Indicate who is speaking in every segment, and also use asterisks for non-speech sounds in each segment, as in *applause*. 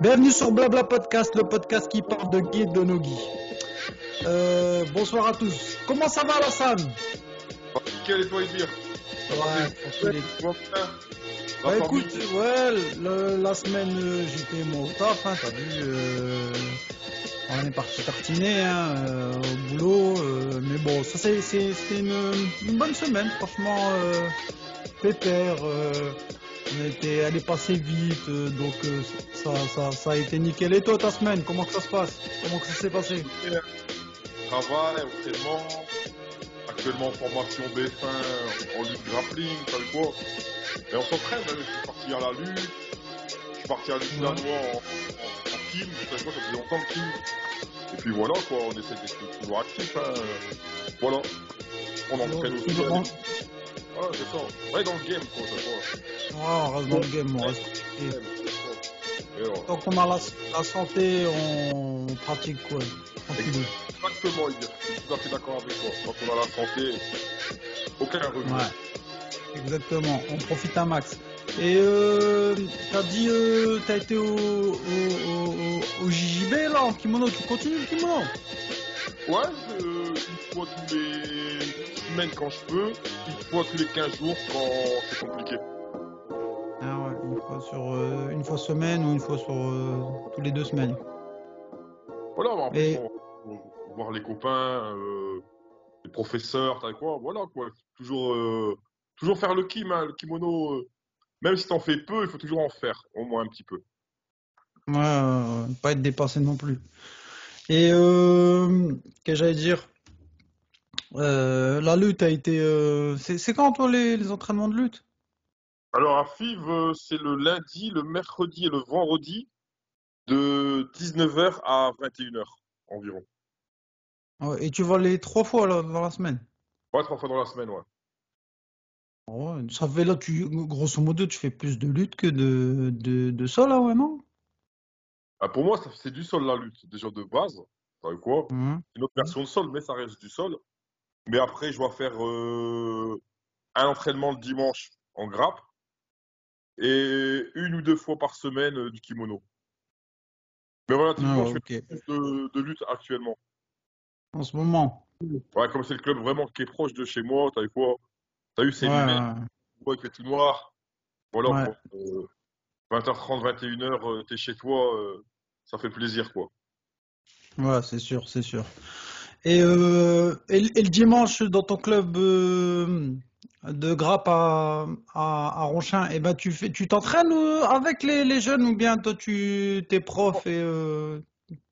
Speaker 1: Bienvenue sur Blabla Podcast, le podcast qui parle de guide de Nogi. Euh, bonsoir à tous. Comment ça va, Alassane?
Speaker 2: Quel est toi dire
Speaker 1: Ouais. Bah écoute, ouais, le- la semaine euh, j'étais moi au taf, hein, t'as vu, euh, on est parti tartiner hein, euh, au boulot, mais bon, ça c'est une, une bonne semaine, franchement, pépère, on a été, elle est passée vite, euh, donc euh, ça, ça, ça a été nickel. Et toi ta semaine, comment que ça se passe? Comment que ça s'est passé?
Speaker 2: Travail, entraînement, actuellement en formation B1 en lutte grappling, vu quoi Et on s'entraîne, hein, je suis parti à la lutte, je suis parti à la lutte
Speaker 1: Ouais.
Speaker 2: en, en, en team, quoi, ça faisait longtemps le team. Et puis voilà quoi, on essaie d'être toujours actif, hein. voilà. On entraîne aussi. Ah, dans le game quoi, ça
Speaker 1: on reste dans le game, on reste. Tant qu'on a la, la santé, on pratique quoi Tranquille.
Speaker 2: Exactement, dit. Je suis tout à fait d'accord avec toi. Quand on a la santé, aucun regret.
Speaker 1: Ouais, exactement. On profite un max. Et euh, t'as dit, euh, t'as été au, au, au, au- au JJB là en kimono. Tu continues le kimono?
Speaker 2: Ouais, je- une fois tous les semaines quand je peux, une fois tous les 15 jours quand c'est compliqué.
Speaker 1: Ah ouais, une fois sur euh, une fois semaine ou une fois sur euh, tous les deux semaines.
Speaker 2: Voilà, bah,
Speaker 1: Et-
Speaker 2: on- voir les copains, euh, les professeurs, t'as quoi, voilà quoi. Toujours, euh, toujours faire le kim, hein, le kimono. euh, même si t'en fais peu, il faut toujours en faire, au moins un petit peu.
Speaker 1: Ouais, euh, pas être dépassé non plus. Et euh, qu'est-ce que j'allais dire? Euh, La lutte a été. euh, c'est quand toi les, les entraînements de lutte?
Speaker 2: Alors à FIV, euh, c'est le lundi, le mercredi et le vendredi de 19h à 21h environ.
Speaker 1: Ouais, Et tu vas les trois fois dans la semaine?
Speaker 2: Ouais, trois fois dans la semaine, ouais.
Speaker 1: Ouais, ça fait là, tu, grosso modo, tu fais plus de lutte que de, de, de sol, là, ouais, non?
Speaker 2: Ah, pour moi, c'est du sol la lutte, déjà de base. Quoi?
Speaker 1: Mhm.
Speaker 2: Une autre version de sol, mais ça reste du sol. Mais après, je dois faire euh, un entraînement le dimanche en grappe et une ou deux fois par semaine euh, du kimono. Mais relativement,
Speaker 1: Ah,
Speaker 2: je fais plus de, de lutte actuellement.
Speaker 1: En ce moment.
Speaker 2: Ouais, comme c'est le club vraiment qui est proche de chez moi, t'as vu quoi? T'as eu ces
Speaker 1: Ouais,
Speaker 2: lunettes, tout noir. Voilà,
Speaker 1: Ouais.
Speaker 2: quoi. Euh, 20h30, 21h, euh, t'es chez toi, euh, ça fait plaisir, quoi.
Speaker 1: Ouais, c'est sûr, c'est sûr. Et, euh, et, le- et le dimanche, dans ton club euh, de grappe à, à, à Ronchin, eh ben, tu fais, tu t'entraînes avec les, les jeunes ou bien toi, tu t'es prof et euh,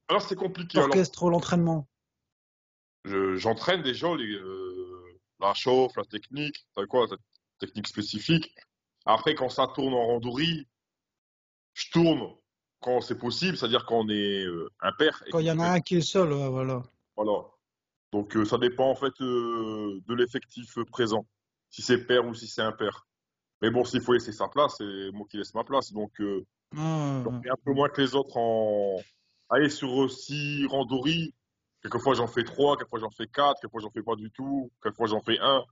Speaker 2: Alors, c'est compliqué. Alors,
Speaker 1: t'orchestres l'entraînement?
Speaker 2: je- j'entraîne les, euh, la chauffe, la technique, t'as quoi, la technique spécifique. Après, quand ça tourne en randourie, je tourne quand c'est possible, c'est-à-dire quand on est euh, impair. et
Speaker 1: Quand il y en a un qui est seul, ouais, voilà.
Speaker 2: Voilà. Donc, euh, ça dépend en fait euh, de l'effectif euh, présent, si c'est pair ou si c'est impair. Mais bon, s'il faut laisser sa place, c'est moi qui laisse ma place. Donc,
Speaker 1: Ah,
Speaker 2: j'en fais un peu moins que les autres en. Allez, sur euh, six randouries, quelquefois j'en fais trois, quelquefois j'en fais quatre, quelquefois j'en fais pas du tout, quelquefois j'en fais un.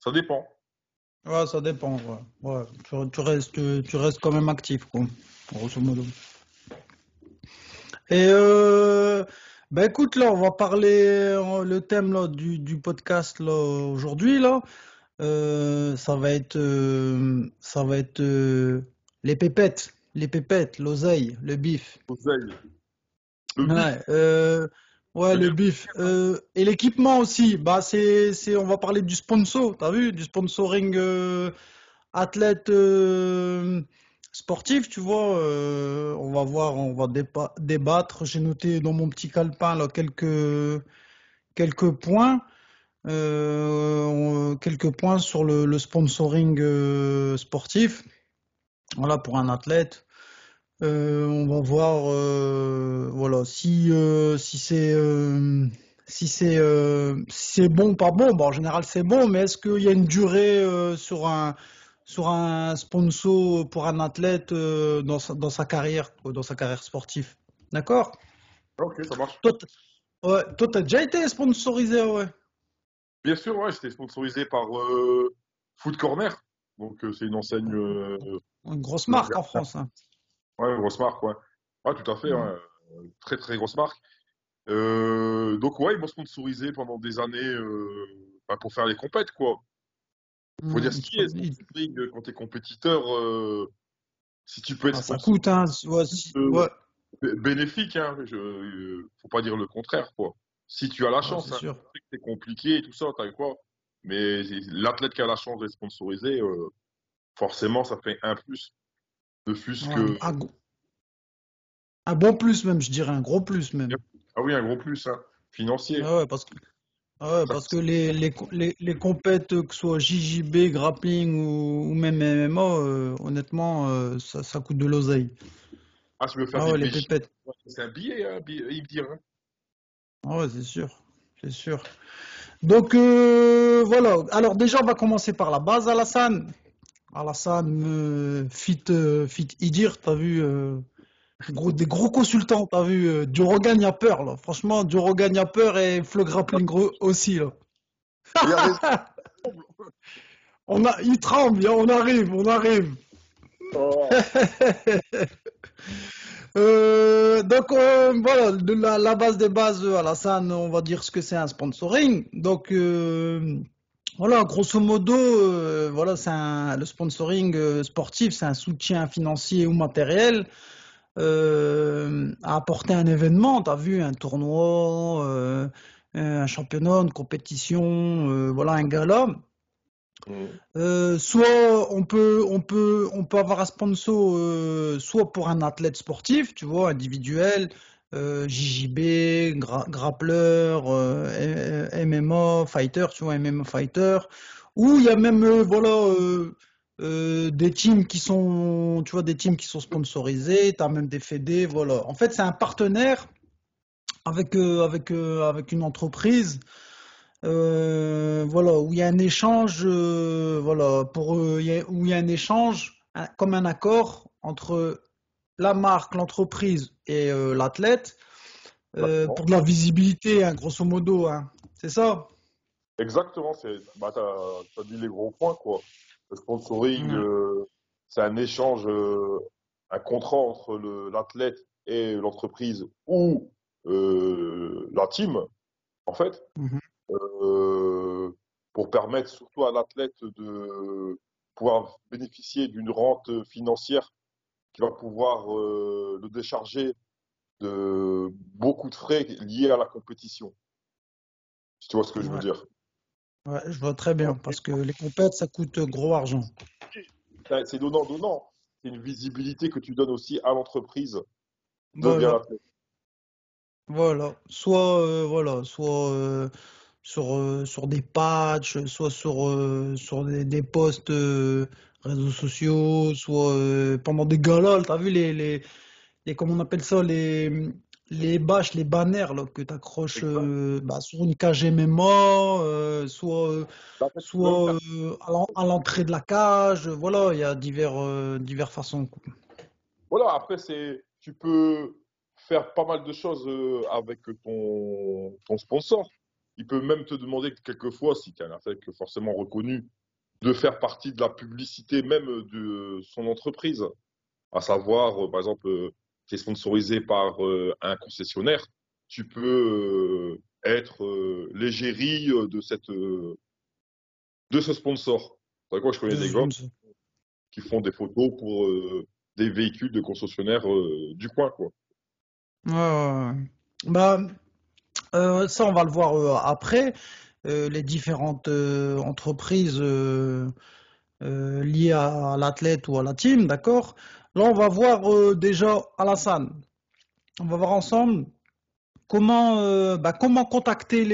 Speaker 2: Ça dépend.
Speaker 1: Ouais, ça dépend. Ouais. Ouais, tu, tu restes, tu restes quand même actif, quoi, grosso modo. Et euh, bah écoute, là, on va parler euh, le thème là du, du podcast là aujourd'hui là. Euh, ça va être, euh, ça va être les pépettes, les pépettes, l'oseille, le bif.
Speaker 2: Oseille. Le
Speaker 1: Ouais, ouais, le bif. Et l'équipement aussi. Bah, c'est, c'est, on va parler du sponsor. T'as vu, du sponsoring athlète sportif, tu vois. euh, on va voir, on va débattre. J'ai noté dans mon petit calepin là quelques quelques points. Euh, quelques points sur le, sponsoring euh, sportif. Voilà, pour un athlète. Euh, on va voir, voilà, si si c'est si c'est si bon, pas bon. Bon, en général, c'est bon, mais est-ce qu'il y a une durée sur un sur un sponsor pour un athlète euh, dans sa, dans sa carrière, dans sa carrière sportive? D'accord?
Speaker 2: Ok, ça marche.
Speaker 1: Toi, ouais, toi, t'as déjà été sponsorisé, ouais?
Speaker 2: Bien sûr, ouais, j'étais sponsorisé par euh, Food Corner. Donc, euh, c'est une enseigne. euh,
Speaker 1: Une grosse marque en France. hein.
Speaker 2: ouais, une grosse marque, ouais. Ah, tout à fait,
Speaker 1: Mm.
Speaker 2: hein, très très grosse marque. Donc ouais, ils m'ont sponsorisé pendant des années bah, pour faire les compètes, quoi. Faut dire ce qui est,
Speaker 1: Il-
Speaker 2: euh, quand t'es compétiteur, euh, si tu peux être
Speaker 1: ah, ça coûte, hein. Ouais, si-
Speaker 2: euh,
Speaker 1: ouais,
Speaker 2: bé- bénéfique, hein, je, euh, faut pas dire le contraire, quoi. Si tu as la
Speaker 1: ouais,
Speaker 2: chance,
Speaker 1: c'est
Speaker 2: hein, compliqué et tout ça, t'as quoi. Mais l'athlète qui a la chance d'être sponsorisé, euh, forcément, ça fait un plus. De plus que.
Speaker 1: un, un- un bon plus même, je dirais, un gros plus même.
Speaker 2: Ah oui, un gros plus, hein, financier.
Speaker 1: Ah ouais, parce que, ah ouais, parce que les, les, les, les compètes, que ce soit JJB, grappling ou, ou même MMA, euh, honnêtement, euh, ça, ça coûte de l'oseille.
Speaker 2: Ah, tu veux faire
Speaker 1: Ah
Speaker 2: des
Speaker 1: les pépettes.
Speaker 2: c'est un billet, hein, billet- il dit, hein.
Speaker 1: Ah ouais, c'est sûr, c'est sûr. Donc euh, voilà. Alors déjà, on va commencer par la base, Alassane. Alassane, euh, fit, euh, fit Idir, t'as vu, euh, gros, des gros consultants, t'as vu. Euh, Joe Rogan, y a peur là. Franchement, Joe Rogan, y a peur et Flo Grappling aussi là. *laughs* On a, il tremble, hein, on arrive, on arrive.
Speaker 2: Oh. *laughs*
Speaker 1: Euh, donc euh, voilà, de la, la base des bases, euh, Alassane, on va dire ce que c'est un sponsoring. Donc euh, voilà, grosso modo, voilà, c'est le sponsoring sportif, c'est un soutien financier ou matériel euh, à apporter un événement. T'as vu un tournoi, euh, un championnat, une compétition, euh, voilà, un gala.
Speaker 2: Mm.
Speaker 1: Euh, soit on peut, on peut, on peut avoir un sponsor, soit pour un athlète sportif, tu vois, individuel, euh, JJB, gra grappleur, euh, MMA, fighter, tu vois, MMA fighter, ou il y a même, euh, voilà, euh, des teams qui sont, tu vois, des teams qui sont sponsorisés, t'as même des fédés, voilà. En fait, c'est un partenaire avec, euh, avec, euh, avec une entreprise voilà, où il y a un échange, voilà, pour il y a- où il y a un échange, un- comme un accord entre la marque, l'entreprise et l'athlète pour de la visibilité, hein, grosso modo, hein. C'est ça?
Speaker 2: Exactement, c'est, bah, t'as, t'as dit les gros points, quoi. Le sponsoring, euh, c'est un échange, euh, un contrat entre le, l'athlète et l'entreprise ou euh, la team, en fait,
Speaker 1: Mhm.
Speaker 2: pour permettre surtout à l'athlète de pouvoir bénéficier d'une rente financière qui va pouvoir le décharger de beaucoup de frais liés à la compétition. Si tu vois ce que je veux dire?
Speaker 1: Ouais, je vois très bien, parce que les compètes, ça coûte gros argent.
Speaker 2: C'est c'est donnant-donnant. C'est une visibilité que tu donnes aussi à l'entreprise
Speaker 1: Voilà. Voilà, soit euh, voilà, soit euh, sur euh, sur des patchs, soit sur euh, sur des, des posts réseaux sociaux, soit pendant des galas, t'as vu les les les comment on appelle ça les les bâches, les banners là que t'accroches
Speaker 2: Exact.
Speaker 1: euh, bah, sur une cage MMA, euh, soit euh,
Speaker 2: Bah, tu
Speaker 1: soit à l'en- à l'entrée de la cage, voilà, il y a divers divers façons.
Speaker 2: Voilà, après, c'est, tu peux faire pas mal de choses avec ton, ton sponsor. Il peut même te demander quelquefois, si tu es un athlète forcément reconnu, de faire partie de la publicité même de son entreprise. À savoir, par exemple, tu es sponsorisé par euh, un concessionnaire, tu peux euh, être euh, l'égérie de, cette, de ce sponsor. C'est quoi, je connais des gars qui font des photos pour des véhicules de concessionnaires du coin, quoi.
Speaker 1: Bah, euh, ça, on va le voir euh, après. Les différentes entreprises liées à l'athlète ou à la team, d'accord? Là, on va voir euh, déjà Alassane. On va voir ensemble comment, euh, bah, contacter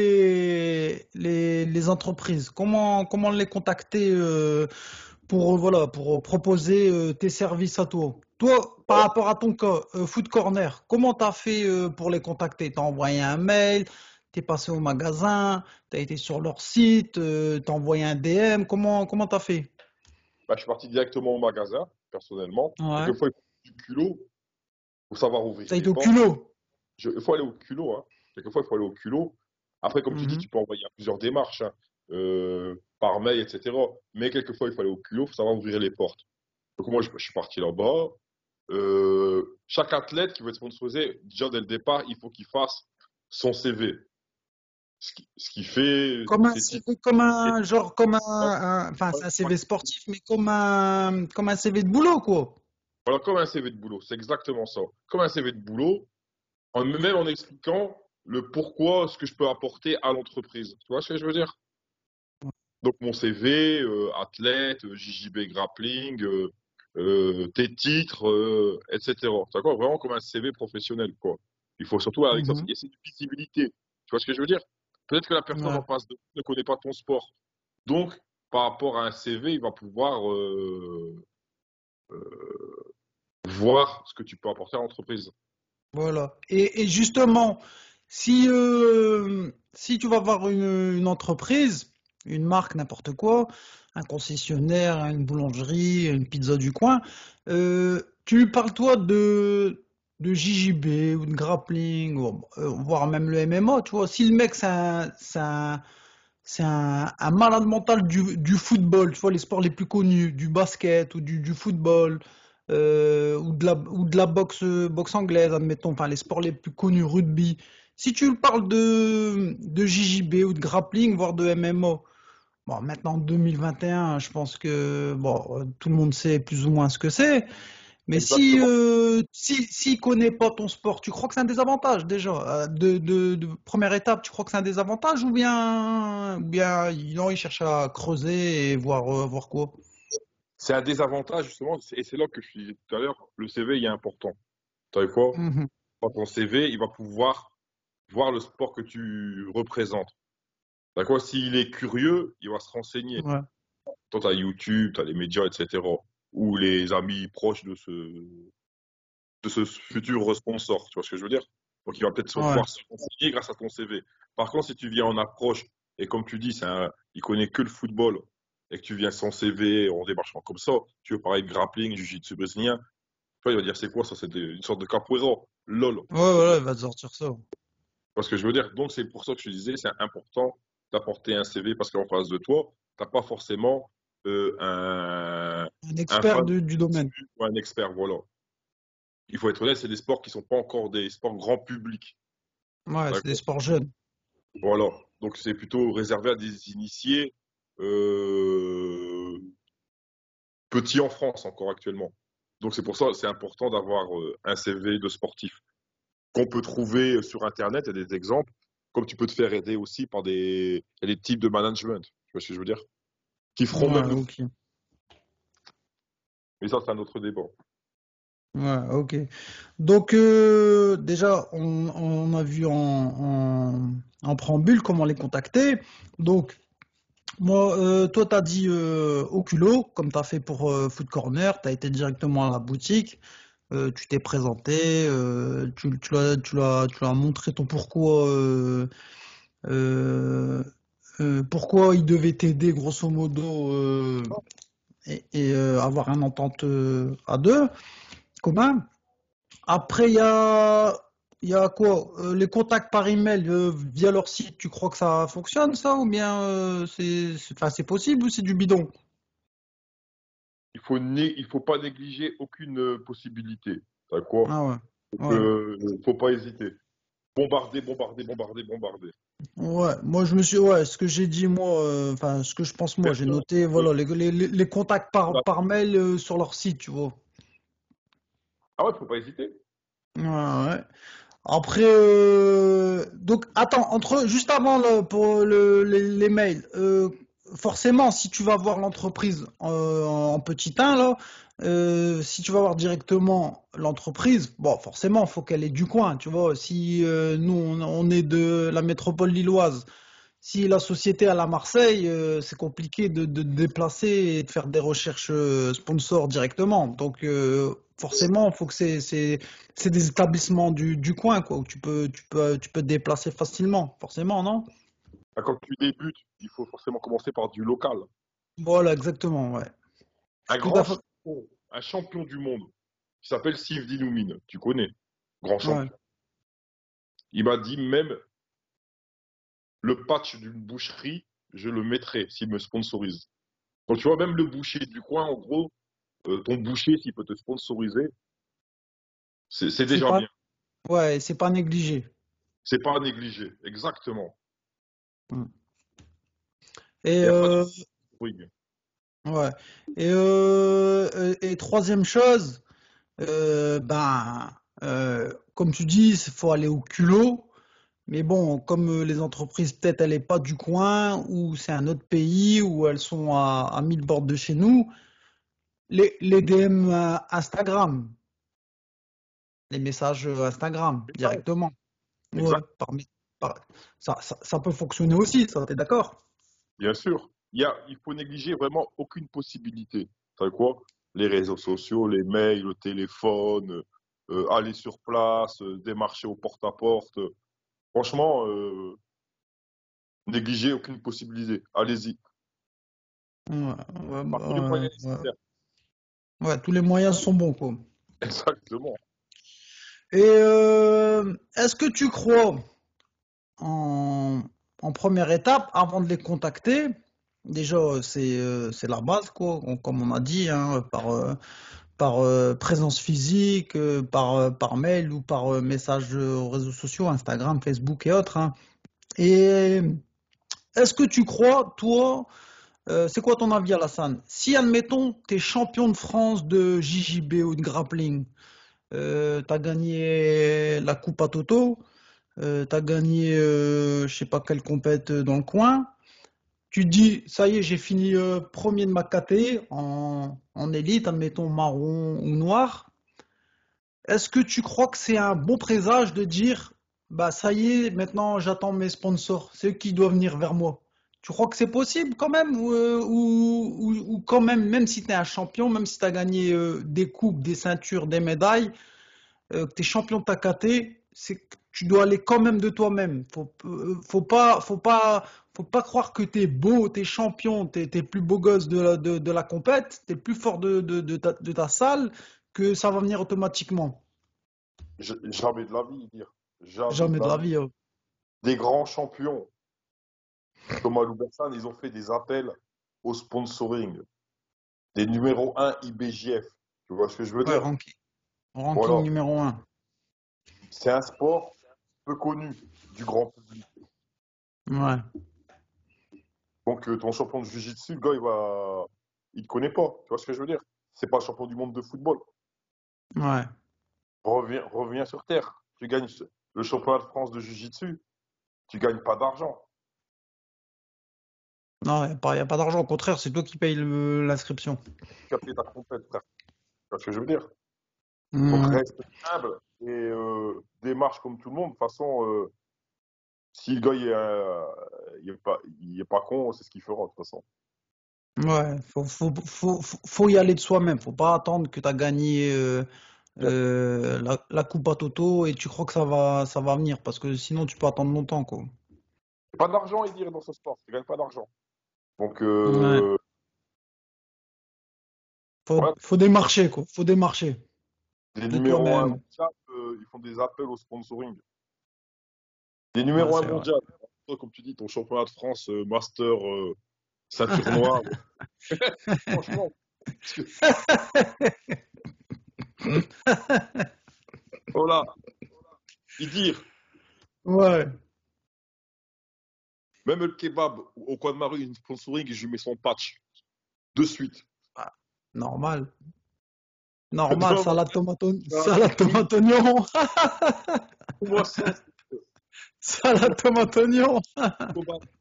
Speaker 1: les, entreprises. Comment, les contacter euh, pour, euh, voilà, pour proposer tes services à toi. Toi, par rapport à ton cas, Food Corner, comment t'as fait euh, pour les contacter? T'as envoyé un mail, t'es passé au magasin, t'as été sur leur site, euh, t'as envoyé un DM, comment comment t'as fait?
Speaker 2: Bah, je suis parti directement au magasin, personnellement.
Speaker 1: Ouais.
Speaker 2: Quelquefois, il faut du culot pour savoir ouvrir
Speaker 1: été au culot?
Speaker 2: Je- il faut aller au culot, hein. Quelquefois, il faut aller au culot. Après, comme tu dis,
Speaker 1: Mhm.
Speaker 2: tu peux envoyer plusieurs démarches, hein, euh, par mail, etc. Mais quelquefois, il faut aller au culot, il faut savoir ouvrir les portes. Donc moi, je, je suis parti là-bas. euh, chaque athlète qui veut être sponsorisé, déjà dès le départ, il faut qu'il fasse son CV. Ce qui, ce qui fait.
Speaker 1: Comme un CV, comme un, genre, comme un, enfin, c'est un CV sportif, mais comme un, comme un CV de boulot, quoi.
Speaker 2: Voilà, comme un CV de boulot, c'est exactement ça. Comme un CV de boulot, en, même en expliquant le pourquoi, ce que je peux apporter à l'entreprise. Tu vois ce que je veux dire? Donc mon CV, euh, athlète, euh, JJB grappling, euh, euh, tes titres, etc. Vois, vraiment comme un CV professionnel, quoi. Il faut surtout avec ça,
Speaker 1: Mhm.
Speaker 2: c'est une visibilité. Tu vois ce que je veux dire? Peut-être que la personne
Speaker 1: Ouais.
Speaker 2: en face de ne connaît pas ton sport. Donc, par rapport à un CV, il va pouvoir euh, euh, voir ce que tu peux apporter à l'entreprise.
Speaker 1: Voilà. Et, et justement, si, euh, si tu vas voir une, une entreprise, une marque, n'importe quoi, un concessionnaire, une boulangerie, une pizza du coin, tu lui parles toi de, de JJB ou de grappling, ou, euh, voire même le MMA, tu vois. Si le mec, c'est un, un, malade mental du, football, tu vois, les sports les plus connus, du basket ou du, football, euh, ou de la, ou de la boxe, boxe anglaise, admettons, enfin les sports les plus connus, rugby. Si tu parles de, de JJB ou de grappling, voire de MMA, bon, maintenant en 2021, je pense que bon, euh, tout le monde sait plus ou moins ce que c'est. Mais si, euh, si, s'il connaît pas ton sport, tu crois que c'est un désavantage déjà? Euh, De, de, de première étape, tu crois que c'est un désavantage ou bien, ou bien non, il cherche à creuser et voir, euh, voir quoi?
Speaker 2: C'est un désavantage, justement, et c'est là que je disais tout à l'heure, le CV il est important. Tu sais quoi?
Speaker 1: Mhm.
Speaker 2: Dans ton CV, il va pouvoir voir le sport que tu représentes. D'accord? S'il est curieux, il va se renseigner.
Speaker 1: Ouais,
Speaker 2: Toi, tu as YouTube, tu as les médias, etc. Ou les amis proches de ce, de ce futur sponsor. Tu vois ce que je veux dire? Donc, il va peut-être se
Speaker 1: ouais,
Speaker 2: pouvoir se grâce à ton CV. Par contre, si tu viens en approche, et comme tu dis, un, il connaît que le football, et que tu viens sans CV, en démarchant comme ça, tu veux parler de grappling, jiu-jitsu brésilien, tu vois, il va dire c'est quoi ça? C'est une sorte de capoeira. LOL.
Speaker 1: ouais, voilà, il va te sortir ça.
Speaker 2: Tu vois ce que je veux dire? Donc, c'est pour ça que je disais, c'est important d'apporter un CV parce qu'en face de toi, tu n'as pas forcément euh, un,
Speaker 1: expert du, du domaine.
Speaker 2: ou un expert. Voilà. Il faut être honnête, c'est des sports qui ne sont pas encore des sports grand public.
Speaker 1: Ouais, c'est des sports jeunes.
Speaker 2: Voilà. Donc, c'est plutôt réservé à des initiés euh, petits en France encore actuellement. Donc, c'est pour ça c'est important d'avoir euh, un CV de sportif qu'on peut trouver sur Internet. Il y a des exemples. Comme tu peux te faire aider aussi par des, des types de management. Tu vois ce que je veux dire? Qui feront
Speaker 1: Ouais,
Speaker 2: même. Mais ça, c'est un autre débat.
Speaker 1: Ouais, ok. Donc euh, déjà, on, on a vu en, en, en préambule comment les contacter. Donc moi, euh, toi, t'as dit euh, au culot, comme t'as fait pour euh, Food Corner, t'as été directement à la boutique, euh, tu t'es présenté, euh, tu, tu l'as, tu l'as, tu l'as montré ton pourquoi, euh, euh, pourquoi il devait t'aider grosso modo euh, et, et, euh, avoir un entente à deux commun? Après, il y a, il y a quoi? Les contacts par email via leur site, tu crois que ça fonctionne ça ou bien c'est, possible ou c'est du bidon?
Speaker 2: Il faut né- il faut pas négliger aucune possibilité. D'accord?
Speaker 1: Ah ouais, ouais.
Speaker 2: euh, faut pas hésiter. Bombarder, bombarder, bombarder, bombarder.
Speaker 1: Ouais, moi je me suis, ouais, ce que j'ai dit moi, euh, enfin ce que je pense moi, j'ai noté, voilà, les, les, les- contacts par, par mail euh, sur leur site, tu vois.
Speaker 2: Ah ouais, faut pas hésiter.
Speaker 1: Ouais, ouais. Après, euh, donc, attends, entre, juste avant le, pour le- les, les mails, euh, forcément, si tu vas voir l'entreprise en petit 1, là, euh, si tu vas voir directement l'entreprise, bon, forcément, faut qu'elle ait du coin, tu vois. Si euh, nous, on, on est de la métropole lilloise, si la société est à la Marseille, euh, c'est compliqué de, de déplacer et de faire des recherches sponsors directement. Donc, forcément, il faut que c'est c'est c'est des établissements du, du coin, quoi, où tu peux tu peux tu peux te déplacer facilement, forcément, non?
Speaker 2: Ah, Quand tu débutes, il faut forcément commencer par du local.
Speaker 1: Voilà, exactement, ouais.
Speaker 2: Un grand un champion du monde, qui s'appelle Steve Dinoumine. Tu connais? Grand
Speaker 1: Ouais,
Speaker 2: champion. Il m'a dit même le patch d'une boucherie, je le mettrai s'il me sponsorise. Donc tu vois, même le boucher du coin, en gros, euh, ton boucher, s'il peut te sponsoriser, C'est déjà bien.
Speaker 1: Ouais, c'est pas négligé.
Speaker 2: C'est pas négligé, exactement.
Speaker 1: Hmm. Et, euh,
Speaker 2: oui.
Speaker 1: Ouais. Et, euh, et troisième chose, euh, ben, comme tu dis, il faut aller au culot. Mais bon, comme les entreprises, peut-être, elles n'est pas du coin, ou c'est un autre pays, ou elles sont à, à 1000 bornes de chez nous, les, les DM Instagram, les messages Instagram directement. ça, ça, peut fonctionner aussi, ça, t'es d'accord?
Speaker 2: Bien sûr. Il, y a, il faut négliger vraiment aucune possibilité. Tu quoi? Les réseaux sociaux, les mails, le téléphone, euh, aller sur place, euh, démarcher au porte-à-porte. Franchement, euh, négliger aucune possibilité. Allez-y.
Speaker 1: Ouais, tous les moyens Ouais, tous les moyens sont bons, quoi.
Speaker 2: Exactement.
Speaker 1: Et euh, est-ce que tu crois, en, première étape, avant de les contacter, déjà c'est euh, la base, quoi, comme on a dit, hein, par, euh, présence physique, par, mail ou par message aux réseaux sociaux, Instagram, Facebook et autres. Hein. Et est-ce que tu crois, toi, c'est quoi ton avis, Alassane? Si, admettons, tu es champion de France de JJB ou de grappling, euh, tu as gagné la Coupe à Toto, euh, tu as gagné euh, je sais pas quelle compète dans le coin. Tu dis, ça y est, j'ai fini euh, premier de ma KT en, en élite, admettons marron ou noir. Est-ce que tu crois que c'est un bon présage de dire, bah ça y est, maintenant j'attends mes sponsors, c'est eux qui doivent venir vers moi? Tu crois que c'est possible quand même ou, ou, quand même, même si tu es un champion, même si tu as gagné euh, des coupes, des ceintures, des médailles, euh, que tu es champion de ta KT, c'est tu dois aller quand même de toi-même. Faut, euh, faut pas, faut pas, faut pas croire que tu es beau, tu es champion, tu es, plus beau gosse de la, de, de la compète, tu es plus fort de, de, de, ta, de, ta, salle, que ça va venir automatiquement.
Speaker 2: Jamais de la vie, dire.
Speaker 1: Jamais, de la vie.
Speaker 2: Des grands champions Thomas Loubersan, ils ont fait des appels au sponsoring. Des numéros 1 IBJF. Tu vois ce que je veux dire?
Speaker 1: Ranking, ranking numéro 1.
Speaker 2: C'est un sport peu connu du grand public.
Speaker 1: Ouais.
Speaker 2: Donc euh, ton champion de Jiu-Jitsu, le gars, il va. Il te connaît pas. Tu vois ce que je veux dire? C'est pas champion du monde de football.
Speaker 1: Ouais.
Speaker 2: Reviens, reviens sur terre. Tu gagnes le championnat de France de Jiu-Jitsu. Tu gagnes pas d'argent.
Speaker 1: Non, il n'y a pas, d'argent. Au contraire, c'est toi qui payes l'inscription.
Speaker 2: Ta compète, frère. C'est ce que je veux dire? Mmh. Donc reste humble et euh, démarche comme tout le monde. De toute façon, euh, si le gars il est, euh, pas, il est pas con, c'est ce qu'il fera de toute façon.
Speaker 1: Ouais, faut, faut, faut, faut y aller de soi-même. Faut pas attendre que tu as gagné euh, la, la, coupe à Toto et tu crois que ça va, ça va venir parce que sinon tu peux attendre longtemps. Quoi.
Speaker 2: Pas d'argent, il dire, dans ce sport. Tu gagnes pas d'argent. Donc, euh,
Speaker 1: faut, faut démarcher, quoi. Faut démarcher.
Speaker 2: Des numéros 1 mondial, euh, ils font des appels au sponsoring. Des numéros 1 mondial. Comme tu dis, ton championnat de France, euh, Master, ceinture *laughs* noire. Franchement. voilà. Il dire.
Speaker 1: Ouais.
Speaker 2: Même le kebab au coin de ma rue, une sponsoring, je lui mets son patch. De suite.
Speaker 1: Ah, normal. Normal, salade tomate, salade tomate oignon. salade tomate oignon.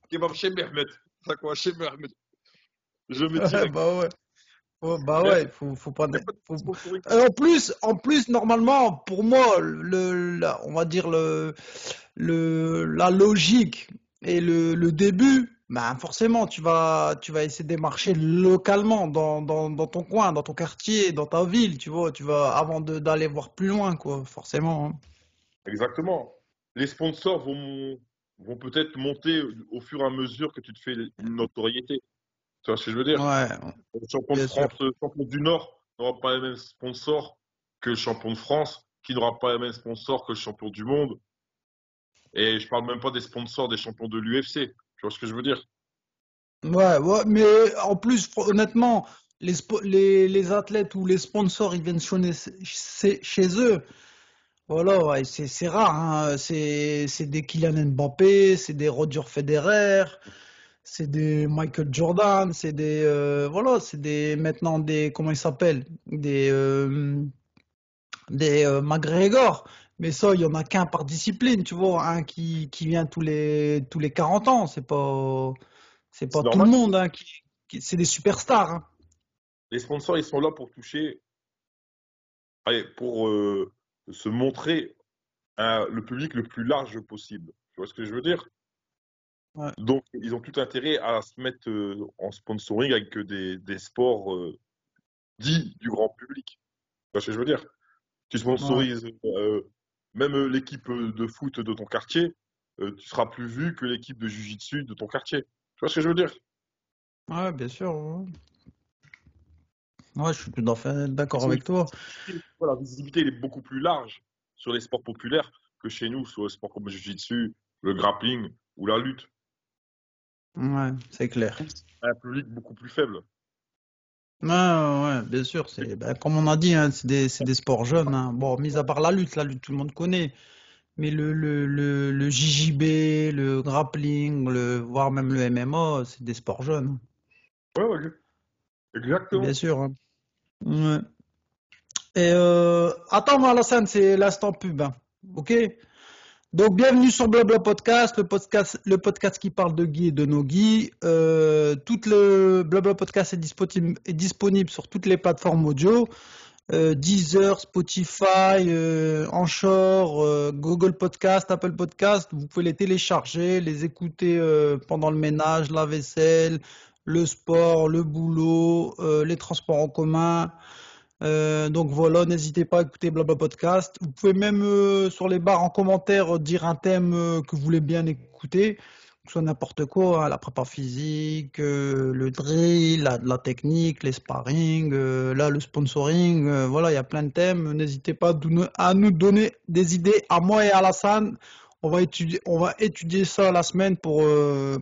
Speaker 2: kebab chez Mehmet. Ça quoi, chez Mehmet. Je me dis. *laughs*
Speaker 1: bah ouais. bah ouais, faut, faut pas. en plus, en plus, normalement, pour moi, le, on va dire le, le, la logique et le, le début, bah forcément, tu vas, tu vas essayer de démarcher localement dans, dans, dans, ton coin, dans ton quartier, dans ta ville, tu vois, tu vas avant d'aller voir plus loin, quoi, forcément. Hein.
Speaker 2: Exactement. Les sponsors vont, vont peut-être monter au fur et à mesure que tu te fais une notoriété. Tu vois ce que je veux dire?
Speaker 1: Ouais.
Speaker 2: Le champion de France, champion du Nord n'aura pas les mêmes sponsors que le champion de France, qui n'aura pas les mêmes sponsors que le champion du monde. Et je parle même pas des sponsors des champions de l'UFC. Tu vois ce que je veux dire
Speaker 1: Ouais, ouais, mais en plus, honnêtement, les, les, athlètes ou les sponsors, ils viennent chez, chez eux. Voilà, ouais, c'est rare. hein. C'est c'est des Kylian Mbappé, c'est des Roger Federer, c'est des Michael Jordan, c'est des euh, voilà, c'est des maintenant des comment ils s'appellent? Des euh, des euh, McGregor. Mais ça, il y en a qu'un par discipline, tu vois, un qui qui vient tous les tous les 40 ans. C'est pas c'est pas tout le monde, hein, qui, qui- c'est des superstars. hein.
Speaker 2: Les sponsors, ils sont là pour toucher, allez, pour euh, se montrer à le public le plus large possible. Tu vois ce que je veux dire?
Speaker 1: Ouais.
Speaker 2: Donc, ils ont tout intérêt à se mettre euh, en sponsoring avec des, des sports euh, dits du grand public. Tu vois ce que je veux dire? Tu sponsorises même euh, l'équipe euh, de foot de ton quartier, euh, tu seras plus vu que l'équipe de jiu-jitsu de ton quartier. Tu vois ce que je veux dire?
Speaker 1: Ouais, bien sûr. Ouais, Ouais, je suis tout à fait d'accord avec toi.
Speaker 2: la visibilité elle est beaucoup plus large sur les sports populaires que chez nous, sur les sports comme le jiu-jitsu, le grappling ou la lutte.
Speaker 1: Ouais, c'est clair.
Speaker 2: Un public beaucoup plus faible.
Speaker 1: Ouais, ouais, bien sûr. C'est, ben, comme on a dit, hein, c'est des, c'est des sports jeunes. hein. Bon, mis à part la lutte, la lutte, tout le monde connaît. Mais le, le, le, le JJB, le grappling, le, voire même le MMA, c'est des sports jeunes.
Speaker 2: Ouais, ouais, exactement.
Speaker 1: Bien sûr. hein. Ouais. Et euh, attends, Alassane, c'est l'instant pub. hein. Ok? Donc, bienvenue sur Blabla Podcast, le podcast, le podcast qui parle de Guy et de nos Guy. Euh, tout le Blabla Podcast est disponible, sur toutes les plateformes audio. Euh, Deezer, Spotify, euh, Anchor, euh, Google Podcast, Apple Podcast. Vous pouvez les télécharger, les écouter euh, pendant le ménage, la vaisselle, le sport, le boulot, euh, les transports en commun. Euh, donc voilà, n'hésitez pas à écouter Blabla Podcast. Vous pouvez même euh, sur les barres en commentaire euh, dire un thème que vous voulez bien écouter, que ce soit n'importe quoi, hein, la prépa physique, le drill, la, technique, les sparring, là le sponsoring, voilà, il y a plein de thèmes. N'hésitez pas à nous, donner des idées à moi et à Alassane. On va étudier, on va étudier ça la semaine pour,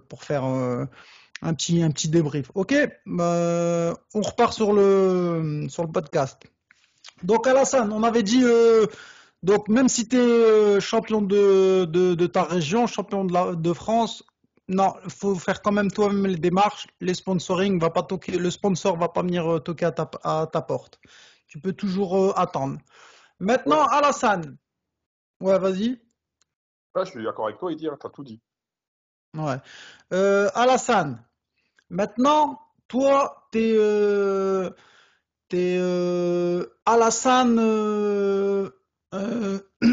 Speaker 1: pour faire un petit, un petit débrief. Ok, Euh, on repart sur le, sur le podcast. Donc Alassane, on avait dit, euh, donc même si tu es champion de, de, de ta région, champion de, la, de France, non, il faut faire quand même toi-même les démarches. Les sponsoring va pas toquer, le sponsor va pas venir euh, toquer à ta, à ta porte. Tu peux toujours euh, attendre. Maintenant,
Speaker 2: Ouais.
Speaker 1: Alassane. Ouais, vas-y.
Speaker 2: Là, je suis d'accord avec toi, Eddie, hein, t'as tout dit.
Speaker 1: Ouais. Euh, Alassane. Maintenant, toi, t'es euh, t'es euh, Alassane euh, euh, *clears throat*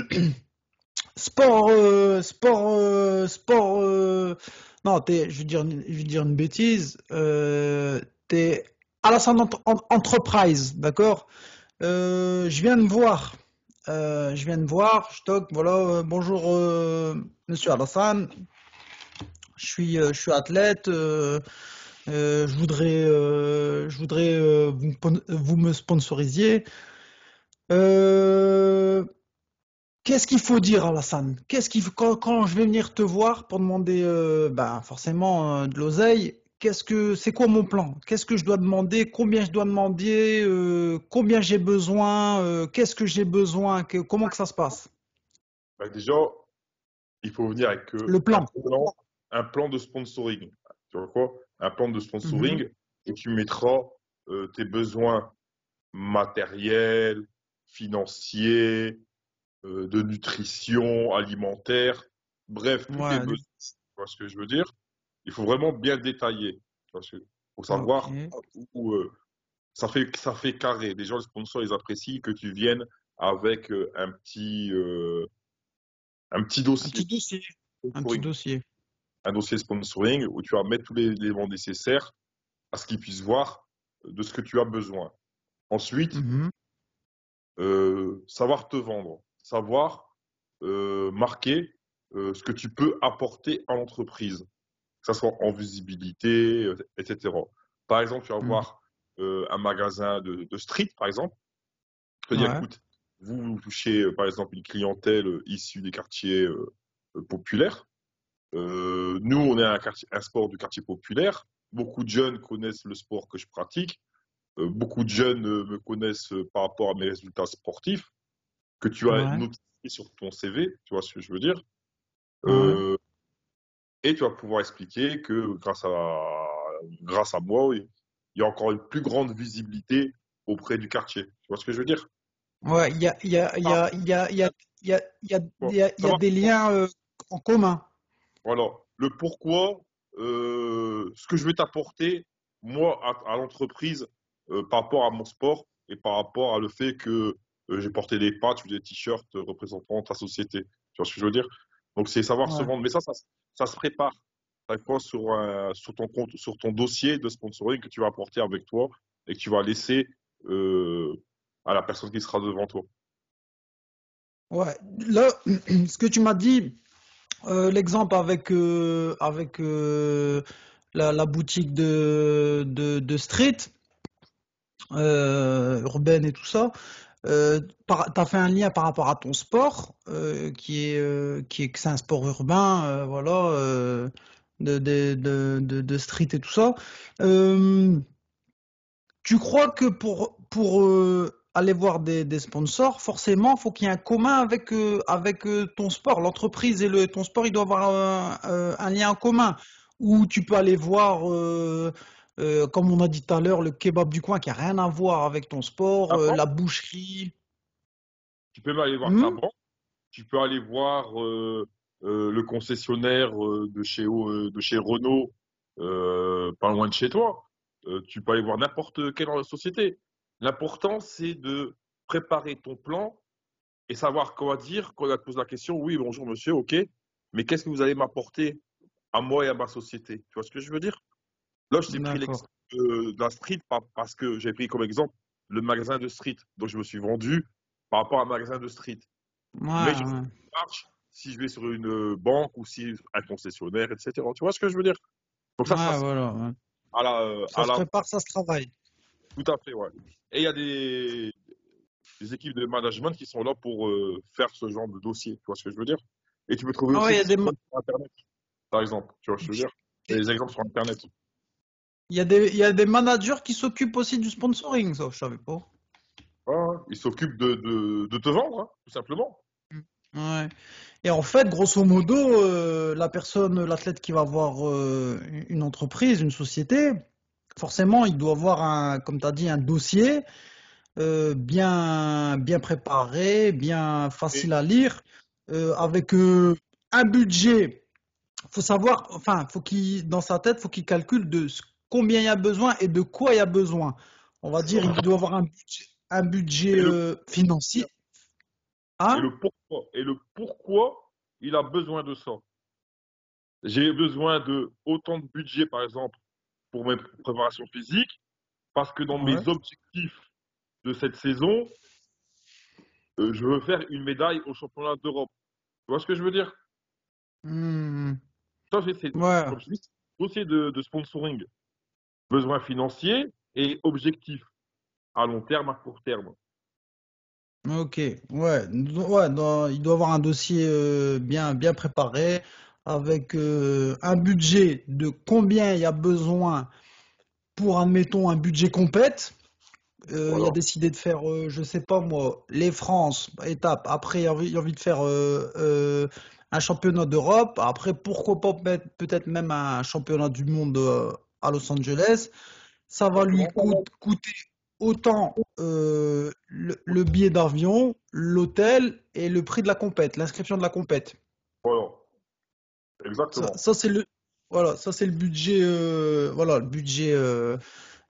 Speaker 1: sport euh, sport euh, sport euh, non t'es je vais dire une- bêtise euh, t'es Alassane Ent- En- Enterprise d'accord? Euh, je viens de voir euh, je viens de voir je toque voilà euh, bonjour euh, Monsieur Alassane. Je suis euh, je suis athlète euh, je voudrais, euh, je voudrais euh, vous, me pon- vous me sponsorisiez. Euh, qu'est-ce qu'il faut dire, Alassane? Qu'est-ce qu'il quand, quand je vais venir te voir pour demander, ben, forcément, de l'oseille, qu'est-ce que, c'est quoi mon plan? Qu'est-ce que je dois demander? Combien je dois demander? Combien j'ai besoin? Qu'est-ce que j'ai besoin? Que- comment que ça se passe?
Speaker 2: Bah, déjà, il faut venir avec
Speaker 1: Le
Speaker 2: un
Speaker 1: plan.
Speaker 2: plan, un plan de sponsoring. Tu vois quoi? Un plan de
Speaker 1: Mhm.
Speaker 2: sponsoring où tu mettras euh, tes besoins matériels, financiers, euh, de nutrition, alimentaire, bref, tous tes besoins. Tu vois ce que je veux dire? Il faut vraiment bien détailler. Parce que faut savoir où euh, ça fait ça fait carré. Déjà, les sponsors, ils apprécient que tu viennes avec un petit un petit
Speaker 1: Un
Speaker 2: dossier
Speaker 1: petit dossier, un petit dossier.
Speaker 2: Un dossier sponsoring où tu vas mettre tous les éléments nécessaires à ce qu'ils puissent voir de ce que tu as besoin. Ensuite,
Speaker 1: Mhm.
Speaker 2: euh, savoir te vendre, savoir euh, marquer euh, ce que tu peux apporter à l'entreprise, que ce soit en visibilité, etc. Par exemple, tu vas
Speaker 1: Mhm.
Speaker 2: voir un magasin de, de street, par exemple, tu peux dire,
Speaker 1: Ouais.
Speaker 2: écoute, vous, vous touchez, par exemple, une clientèle issue des quartiers populaires. Euh, nous, on est un, quartier, un sport du quartier populaire. Beaucoup de jeunes connaissent le sport que je pratique. Euh, beaucoup de jeunes euh, me connaissent par rapport à mes résultats sportifs. Que tu as
Speaker 1: Ouais.
Speaker 2: autre sur ton CV, tu vois ce que je veux dire?
Speaker 1: Ouais.
Speaker 2: Euh, et tu vas pouvoir expliquer que grâce à, grâce à moi, il y a encore une plus grande visibilité auprès du quartier. Tu vois ce que je veux dire?
Speaker 1: Ouais, il y a, des liens en commun.
Speaker 2: Voilà, le pourquoi, euh, ce que je vais t'apporter, moi, à, à l'entreprise, euh, par rapport à mon sport et par rapport à le fait que euh, j'ai porté des patchs ou des t-shirts représentant ta société. Tu vois ce que je veux dire? Donc, c'est savoir se vendre. Mais ça, ça, ça se prépare. Ça pas sur, sur ton compte, sur ton dossier de sponsoring que tu vas apporter avec toi et que tu vas laisser à la personne qui sera devant toi?
Speaker 1: Ouais. Là, *clears throat* ce que tu m'as dit, euh, l'exemple avec, euh, avec euh, la, boutique de, street, urbaine et tout ça, par, t'as fait un lien par rapport à ton sport, qui est, qui est que c'est un sport urbain, voilà, de, de, de, street et tout ça. Tu crois que pour, pour aller voir des, des sponsors, forcément, faut qu'il y ait un commun avec, euh, avec euh, ton sport. L'entreprise et le, ton sport, il doit avoir un, euh, un lien en commun. Ou tu peux aller voir, euh, comme on a dit tout à l'heure, le kebab du coin qui a rien à voir avec ton sport,
Speaker 2: banque,
Speaker 1: la boucherie.
Speaker 2: tu peux aller voir ta banque, tu peux aller voir le concessionnaire de chez, de chez Renault, pas loin de chez toi. Tu peux aller voir n'importe quelle société. L'important, c'est de préparer ton plan et savoir quoi dire quand on te pose la question. Oui, bonjour monsieur, ok, mais qu'est-ce que vous allez m'apporter à moi et à ma société? Tu vois ce que je veux dire? Là, je t'ai pris l'exemple euh, de la street parce que j'ai pris comme exemple le magasin de street. Donc, je me suis vendu par rapport à un magasin de street.
Speaker 1: Ouais,
Speaker 2: Mais je
Speaker 1: ouais.
Speaker 2: marche si je vais sur une euh, banque ou si un concessionnaire, etc. Tu vois ce que je veux dire? Donc ça,
Speaker 1: Ouais, voilà. ouais.
Speaker 2: à la, euh,
Speaker 1: Ça
Speaker 2: à
Speaker 1: se
Speaker 2: la,
Speaker 1: prépare, ça se travaille.
Speaker 2: Tout à fait, ouais. Et il y a des, des équipes de management qui sont là pour euh, faire ce genre de dossier. Tu vois ce que je veux dire? Et tu peux trouver
Speaker 1: Ah
Speaker 2: aussi
Speaker 1: a
Speaker 2: des sur Internet, par exemple. Tu vois ce que je veux dire? Il y a des exemples sur Internet.
Speaker 1: il y a des, il y a des managers qui s'occupent aussi du sponsoring, ça, je savais pas.
Speaker 2: Ouais. Ils s'occupent de, de, de te vendre, hein, tout simplement.
Speaker 1: Ouais. Et en fait, grosso modo, euh, la personne, l'athlète qui va avoir euh, une entreprise, une société, forcément, il doit avoir un, comme tu as dit, un dossier euh, bien, bien préparé, bien facile à lire, euh, avec euh, un budget. Faut savoir, enfin, faut qu'il, dans sa tête, faut qu'il calcule de combien il y a besoin et de quoi il y a besoin. On va dire, il doit avoir un budget, un financier.
Speaker 2: et
Speaker 1: Hein?
Speaker 2: le pourquoi. Et le pourquoi il a besoin de ça? J'ai besoin de autant de budget, par exemple, pour mes préparations physiques, parce que dans
Speaker 1: Ouais.
Speaker 2: mes objectifs de cette saison, euh, je veux faire une médaille au championnat d'Europe. Tu vois ce que je veux dire?
Speaker 1: Hmm.
Speaker 2: Ça, c'est, c'est-
Speaker 1: Ouais.
Speaker 2: comme je dis, c'est un dossier de, de sponsoring. Besoins financiers et objectifs à long terme, à court terme.
Speaker 1: Ok, ouais, ouais, dans- il doit avoir un dossier euh, bien, bien préparé avec euh, un budget de combien il y a besoin pour, admettons, un budget compète. Euh, il a décidé de faire, euh, je sais pas moi, les France, étape. Après, il a envie, il a envie de faire euh, un championnat d'Europe. Après, pourquoi pas peut-être peut-être même un championnat du monde à Los Angeles. Ça va lui coûte- coûter autant le, le billet d'avion, l'hôtel et le prix de la compète, l'inscription de la compète.
Speaker 2: Voilà. Exactement.
Speaker 1: ça, c'est le voilà, ça c'est le budget euh, voilà, le budget euh,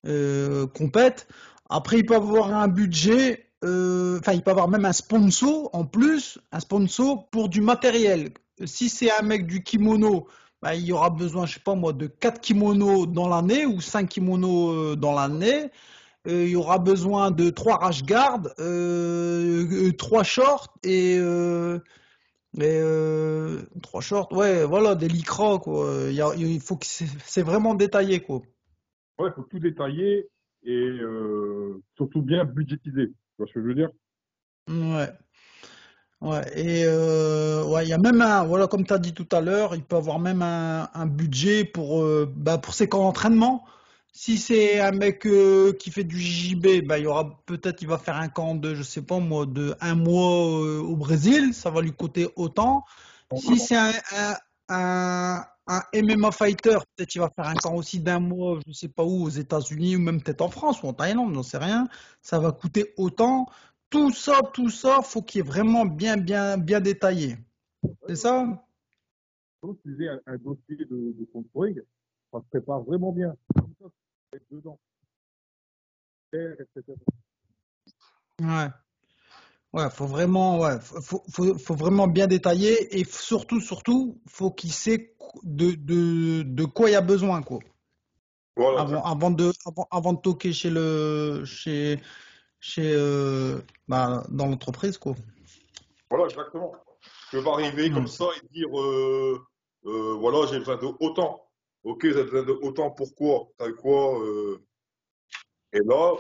Speaker 1: euh, compète. Après, il peut avoir un budget, euh, enfin, il peut avoir même un sponsor en plus, un sponsor pour du matériel. Si c'est un mec du kimono, bah, il aura besoin, je sais pas moi, de 4 kimonos dans l'année ou 5 kimonos euh, dans l'année. Euh, il aura besoin de 3 rash guards, euh, 3 shorts et, euh, et euh, 3 shorts, ouais, voilà, des lycras, quoi. Il, y a- il faut que c'est vraiment détaillé, quoi.
Speaker 2: Ouais, il faut tout détailler et euh, surtout bien budgétiser. Tu vois ce que je veux dire?
Speaker 1: Ouais. Ouais, et euh, ouais, il y a même un, voilà, comme tu as dit tout à l'heure, il peut avoir même un, un budget pour, euh, bah, pour ses camps d'entraînement. Si c'est un mec euh, qui fait du JJB, bah, il y aura peut-être il va faire un camp de, je sais pas moi, de un mois euh, au Brésil, ça va lui coûter autant. Si c'est un, MMA fighter, peut-être il va faire un camp aussi d'un mois, je sais pas où, aux États-Unis ou même peut-être en France ou en Thaïlande, j'en sais rien. Ça va coûter autant. Tout ça, tout ça, faut qu'il ait vraiment bien, bien, bien détaillé. C'est ça?
Speaker 2: Donc, tu un, dossier de, de sponsoring, ça se prépare vraiment bien. Comme ça, tu peux être dedans. Etc.
Speaker 1: Ouais. Ouais, faut vraiment, ouais, faut, faut, faut vraiment bien détailler et surtout, surtout, faut qu'il sait de, de, de quoi il y a besoin, quoi.
Speaker 2: Voilà.
Speaker 1: Avant, avant de, avant, avant de toquer chez le, chez, chez, euh, bah, dans l'entreprise, quoi.
Speaker 2: Voilà, exactement. Je vais arriver
Speaker 1: Mm.
Speaker 2: comme ça et dire, euh, euh, voilà, j'ai besoin de autant. Ok, autant, pourquoi T'as quoi euh, Et là,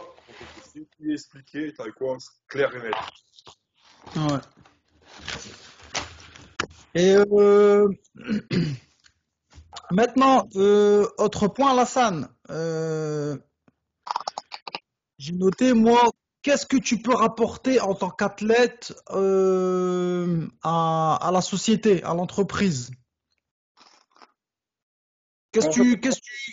Speaker 2: tu expliquer, t'as quoi C'est clair et net.
Speaker 1: Ouais. Et euh, *clears throat* maintenant, euh, autre point, Alassane. Euh, j'ai noté, moi, qu'est-ce que tu peux rapporter en tant qu'athlète à la société, à l'entreprise? Qu'est-ce que tu, qu'est-ce que tu,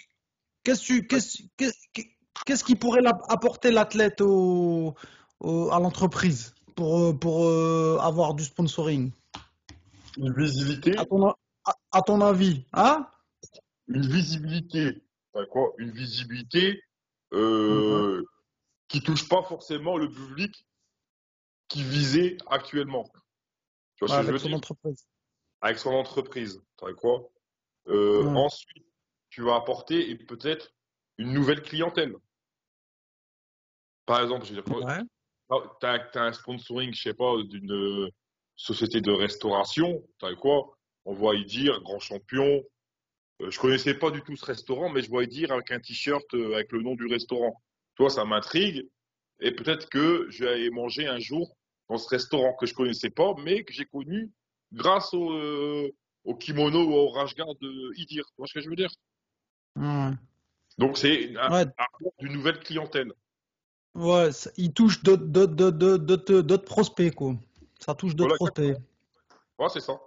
Speaker 1: qu'est-ce que tu, qu'est-ce, qu'est-ce, qu'est-ce qui pourrait apporter l'athlète au, au- à l'entreprise pour, euh, pour euh, avoir du sponsoring?
Speaker 2: Une visibilité,
Speaker 1: À ton, a- à, à ton avis, hein?
Speaker 2: une visibilité, quoi? Une visibilité euh, qui touche pas forcément le public qui visait actuellement. Tu vois ce
Speaker 1: Ouais,
Speaker 2: que je veux
Speaker 1: avec son
Speaker 2: dire?
Speaker 1: entreprise.
Speaker 2: Avec son entreprise, Euh,
Speaker 1: Ouais.
Speaker 2: Ensuite, tu vas apporter et peut-être une nouvelle clientèle. Par exemple, je vais dire,
Speaker 1: Ouais.
Speaker 2: tu as, un sponsoring, je sais pas, d'une euh, société de restauration, t'as quoi? On va y dire grand champion. Euh, je connaissais pas du tout ce restaurant, mais je vois y dire avec un t-shirt euh, avec le nom du restaurant. Toi, ça m'intrigue. Et peut-être que je vais aller manger un jour dans ce restaurant que je connaissais pas, mais que j'ai connu grâce au, euh, au kimono ou au rashguard de Idir. Tu vois ce que je veux dire?
Speaker 1: Ouais.
Speaker 2: Donc, c'est un,
Speaker 1: Ouais.
Speaker 2: un- une nouvelle clientèle.
Speaker 1: Ouais, il touche d'autres prospects, quoi. Ça touche d'autres
Speaker 2: Voilà,
Speaker 1: prospects.
Speaker 2: Ouais, c'est ça.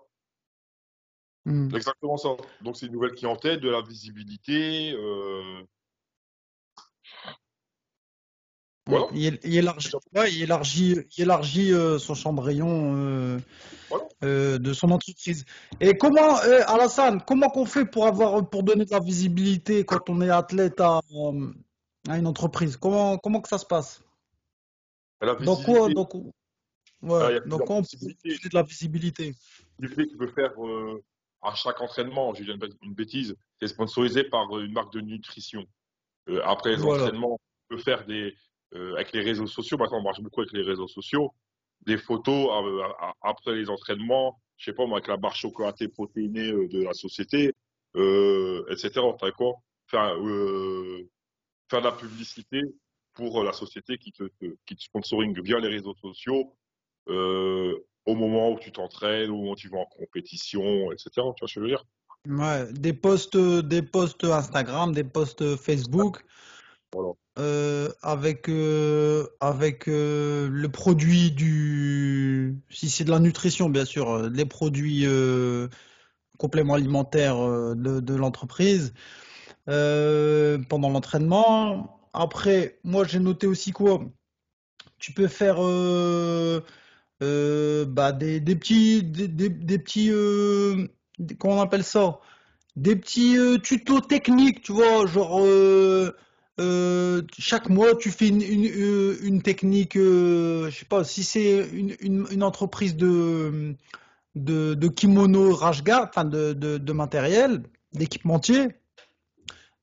Speaker 1: Hmm.
Speaker 2: Exactement ça. Donc, c'est une nouvelle clientèle, de la visibilité. euh, Voilà.
Speaker 1: Il, il élargit, ouais, il élargit, il élargit euh, son champ de rayon euh,
Speaker 2: Voilà.
Speaker 1: euh, de son entreprise. Et comment, euh, Alassane, comment qu'on fait pour avoir, pour donner de la visibilité quand on est athlète à, à une entreprise? Comment, comment que ça se passe?
Speaker 2: La visibilité, ah, y
Speaker 1: ouais,
Speaker 2: a
Speaker 1: dans
Speaker 2: plusieurs
Speaker 1: quoi on peut donner de la visibilité?
Speaker 2: Visibilité que tu peux faire à chaque entraînement. J'ai dit une bê- une bêtise. C'est sponsorisé par une marque de nutrition. Après les
Speaker 1: Voilà.
Speaker 2: entraînements, tu peux faire des, euh, avec les réseaux sociaux. Maintenant, on marche beaucoup avec les réseaux sociaux. Des photos euh, à- après les entraînements. Je sais pas, moi, avec la barre chocolatée protéinée euh, de la société, euh, etc. Quoi? Faire, euh, faire de la publicité pour euh, la société qui te, te- via les réseaux sociaux euh, au moment où tu t'entraînes, au moment où tu vas en compétition, etc. Tu vois ce que je veux dire?
Speaker 1: Ouais, des posts, des posts Instagram, des posts Facebook. Euh, avec euh, avec euh, le produit du si c'est de la nutrition bien sûr les produits compléments alimentaires de, l'entreprise pendant l'entraînement. Après moi j'ai noté aussi quoi? Tu peux faire bah, des, petits des, petits comment on appelle ça? Des petits tutos techniques, tu vois, genre euh, chaque mois tu fais une, une, euh, une technique, euh, je sais pas, si c'est une, entreprise de, de, de kimono Rashguard, enfin de, de, de matériel, d'équipementier,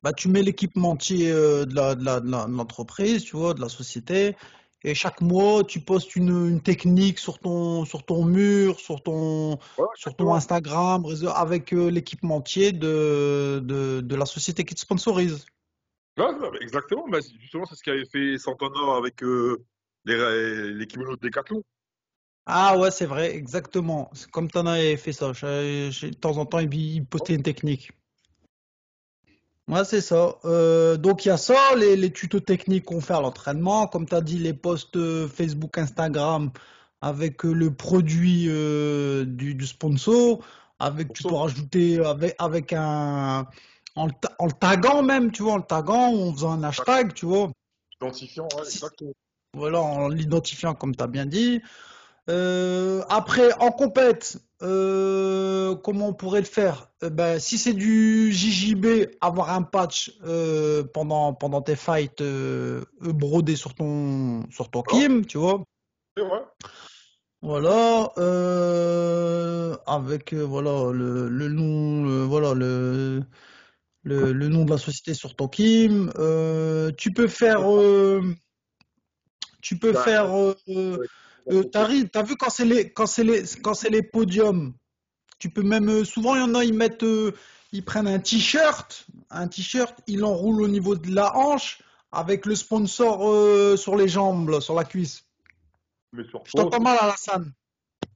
Speaker 1: bah tu mets l'équipementier euh, de l'entreprise, tu vois, de la société, et chaque mois tu postes une, une technique sur ton, sur ton mur, sur ton, sur. Instagram, avec l'équipementier de, de, de la société qui te sponsorise.
Speaker 2: Ouais, exactement. Bah, c'est- justement, c'est ce qu'avait fait Santana avec euh, les, les kimonos de Decathlon.
Speaker 1: Ah ouais, c'est vrai, exactement. C'est comme Tana avait fait ça. Je- je- de temps en temps, il, il postait une technique. Ouais, c'est ça. Euh, donc il y a ça, les, les tutos techniques qu'on fait à l'entraînement, comme tu as dit, les posts euh, Facebook, Instagram avec euh, le produit euh, du, du sponsor, avec tu peux
Speaker 2: Sponsor.
Speaker 1: rajouter avec avec un en le, en le taguant même, tu vois, en le taguant, en faisant un hashtag, tu vois.
Speaker 2: Identifiant, ouais, exactement.
Speaker 1: voilà, en l'identifiant comme tu as bien dit. Euh, après, en compète, euh, comment on pourrait le faire? Euh, ben, si c'est du JJB, avoir un patch pendant, pendant tes fights brodé sur ton, sur ton
Speaker 2: Voilà.
Speaker 1: Kim, tu vois. Voilà, avec voilà le, le nom, le- voilà le, le, le nom de la société sur ton Kim. Euh, tu peux faire, euh, tu peux
Speaker 2: Bah,
Speaker 1: faire. euh, euh, euh, t'as vu quand c'est les, quand c'est les, quand c'est les podiums. Tu peux même, souvent, il y en a, ils mettent, ils prennent un t-shirt, un t-shirt, ils l'enroulent au niveau de la hanche avec le sponsor sur les jambes, là, sur la cuisse.
Speaker 2: Mais sur
Speaker 1: Je t'entends mal, Alassane.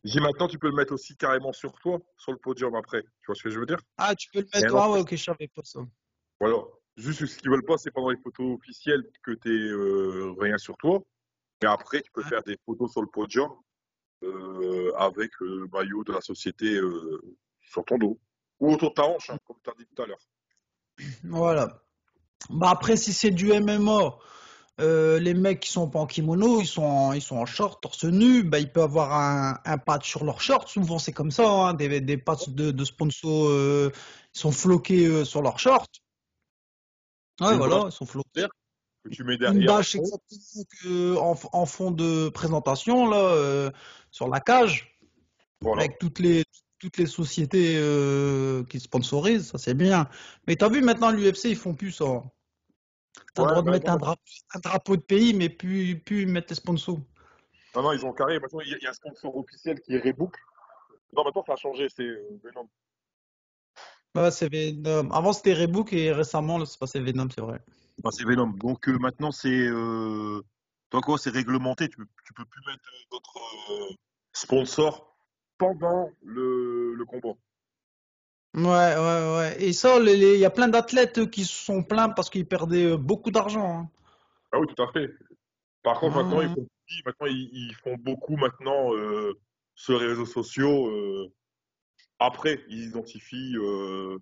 Speaker 2: J'ai maintenant, tu peux le mettre aussi carrément sur toi, sur le podium après. Tu vois ce que je veux dire?
Speaker 1: Ah, tu peux le
Speaker 2: Et
Speaker 1: mettre.
Speaker 2: non,
Speaker 1: Ah ouais, ok, je savais pas ça.
Speaker 2: voilà. Juste ce qu'ils veulent pas, c'est pendant les photos officielles que tu euh, rien sur toi. Mais après, tu peux
Speaker 1: Ouais.
Speaker 2: faire des photos sur le podium euh, avec euh, le maillot de la société euh, sur ton dos. Ou autour de ta hanche, hein, comme tu as dit tout à l'heure.
Speaker 1: Voilà. Bah après, si c'est du MMA, euh, les mecs qui sont pas en kimono, ils sont en, ils sont en short, torse nu, bah ils peuvent avoir un, un patch sur leur short. Souvent c'est comme ça, hein, des, des patchs de, de sponsors, euh, ils sont floqués euh, sur leur short. Ouais,
Speaker 2: Une
Speaker 1: voilà,
Speaker 2: bâche
Speaker 1: ils sont floqués.
Speaker 2: que tu mets
Speaker 1: Une
Speaker 2: derrière.
Speaker 1: bâche exactement que en, en fond de présentation là, sur la cage,
Speaker 2: Voilà.
Speaker 1: avec toutes les toutes les sociétés qui sponsorisent, ça c'est bien. Mais t'as vu maintenant l'UFC ils font plus ça. T'as le
Speaker 2: Ouais,
Speaker 1: droit de
Speaker 2: bah,
Speaker 1: mettre un drapeau, un drapeau de pays, mais plus, plus mettre tes sponsors.
Speaker 2: non, non, ils ont carré. Maintenant, il y, a- un sponsor officiel qui est Reebok. Non, maintenant, ça a changé. C'est euh, Venom.
Speaker 1: Ouais, c'est Venom. Avant c'était Reebok et récemment c'est passé Venom, c'est vrai.
Speaker 2: Ah, c'est Venom. Donc euh, maintenant, c'est. Euh... Toi, quoi, c'est réglementé. Tu peux, tu peux plus mettre d'autres euh, sponsors pendant le, le combat.
Speaker 1: Ouais, ouais, ouais. Et ça, il y a plein d'athlètes qui se sont plaints parce qu'ils perdaient euh, beaucoup d'argent. hein.
Speaker 2: Ah oui, tout à fait. Par contre, maintenant, ils font, maintenant, ils, ils font beaucoup maintenant euh, sur les réseaux sociaux. euh, après, ils identifient, euh,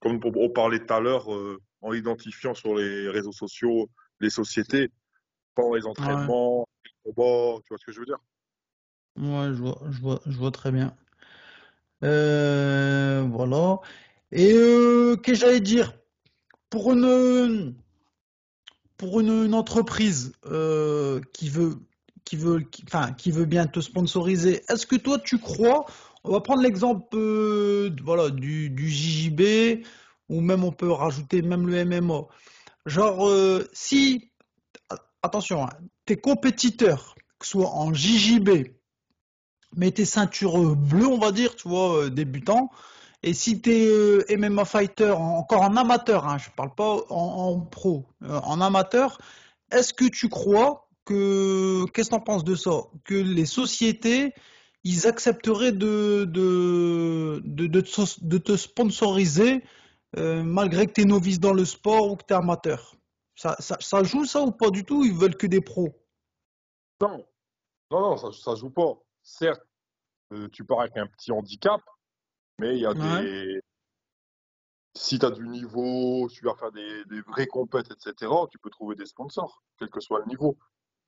Speaker 2: comme on on parlait tout à l'heure, euh, en identifiant sur les réseaux sociaux les sociétés, pendant les entraînements, les combats, tu vois ce que je veux dire?
Speaker 1: ouais, je vois, je vois, je vois très bien. Euh. Et euh, qu'est-ce que j'allais dire? Pour une, pour une, entreprise euh, qui veut, qui enfin, qui veut bien te sponsoriser, est-ce que toi tu crois, on va prendre l'exemple euh, du, du JJB, ou même on peut rajouter même le MMA. Genre, si, attention, hein, tes compétiteurs, que ce soit en JJB, mais tes ceintures bleues, on va dire, tu vois, débutants, et si t'es euh, MMA fighter, en- encore en amateur, hein, je parle pas en, en pro, euh, en amateur, est-ce que tu crois que, qu'est-ce que t'en penses de ça? Que les sociétés, ils accepteraient de, de, de, te, sponsoriser euh, malgré que t'es novice dans le sport ou que t'es amateur? Ça, joue ça ou pas du tout? Ils veulent que des pros?
Speaker 2: Non, non, non, ça, ça joue pas. Certes, tu pars avec un petit handicap, mais il y a
Speaker 1: Ouais.
Speaker 2: des. Si tu as du niveau, tu vas faire des, des vraies compètes, etc., tu peux trouver des sponsors, quel que soit le niveau.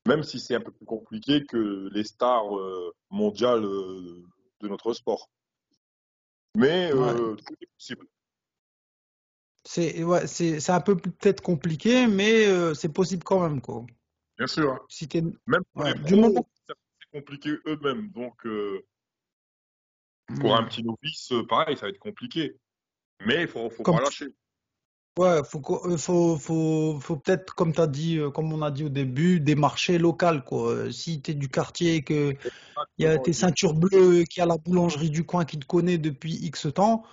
Speaker 2: Même si c'est un peu plus compliqué que les stars euh, mondiales euh, de notre sport. Mais
Speaker 1: Ouais.
Speaker 2: euh, tout est possible.
Speaker 1: C'est ouais, c'est c'est un peu peut-être compliqué, mais euh, c'est possible quand même, quoi.
Speaker 2: Bien sûr. hein.
Speaker 1: Si
Speaker 2: Même pour
Speaker 1: ouais,
Speaker 2: les
Speaker 1: du moment
Speaker 2: pros, c'est c'est compliqué eux-mêmes. Donc, euh, pour un
Speaker 1: ouais,
Speaker 2: petit novice, euh, pareil, ça va être compliqué. Mais il faut, faut
Speaker 1: comme
Speaker 2: pas lâcher.
Speaker 1: ouais, faut euh, faut faut faut peut-être comme t'as dit, euh, comme on a dit au début, des marchés locaux, quoi. Si t'es du quartier et que il y a tes ceintures bleues, qu'il y a la boulangerie du coin qui te connaît depuis X temps,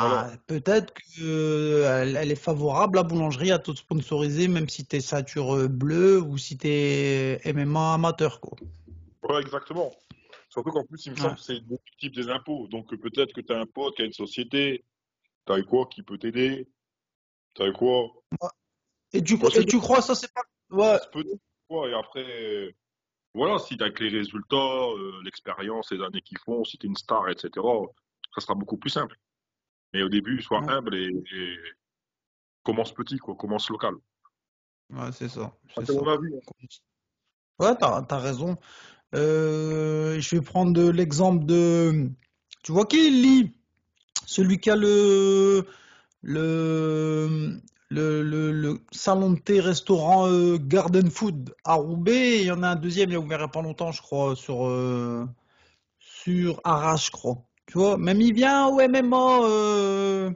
Speaker 2: Voilà.
Speaker 1: bah peut-être que euh, elle, elle est favorable la boulangerie à te sponsoriser, même si t'es ceinture bleue ou si t'es MMA amateur, quoi.
Speaker 2: Ouais, exactement. Surtout qu'en plus, il me semble
Speaker 1: Ouais.
Speaker 2: que c'est déductible des impôts. Donc, euh, peut-être que tu as un pote qui a une société, tu as quoi qui peut t'aider? Tu sais quoi?
Speaker 1: Et tu, et tu crois ça c'est pas... Ouais,
Speaker 2: Et après, voilà, si t'as avec les résultats, euh, l'expérience, les années qu'ils font, si t'es une star, etc., ça sera beaucoup plus simple. Mais au début, sois
Speaker 1: ouais,
Speaker 2: humble et, et commence petit, quoi, commence local.
Speaker 1: ouais, c'est ça,
Speaker 2: Ah,
Speaker 1: c'est
Speaker 2: mon avis. hein.
Speaker 1: Ouais, t'as, t'as raison. Euh, je vais prendre l'exemple de... Tu vois qui lit? Celui qui a le, le, le, le, le salon de thé restaurant euh, Garden Food à Roubaix. Il y en a un deuxième, il a ouvert il y a pas longtemps, je crois, sur, euh, sur Arras, je crois. Tu vois, même il vient au euh,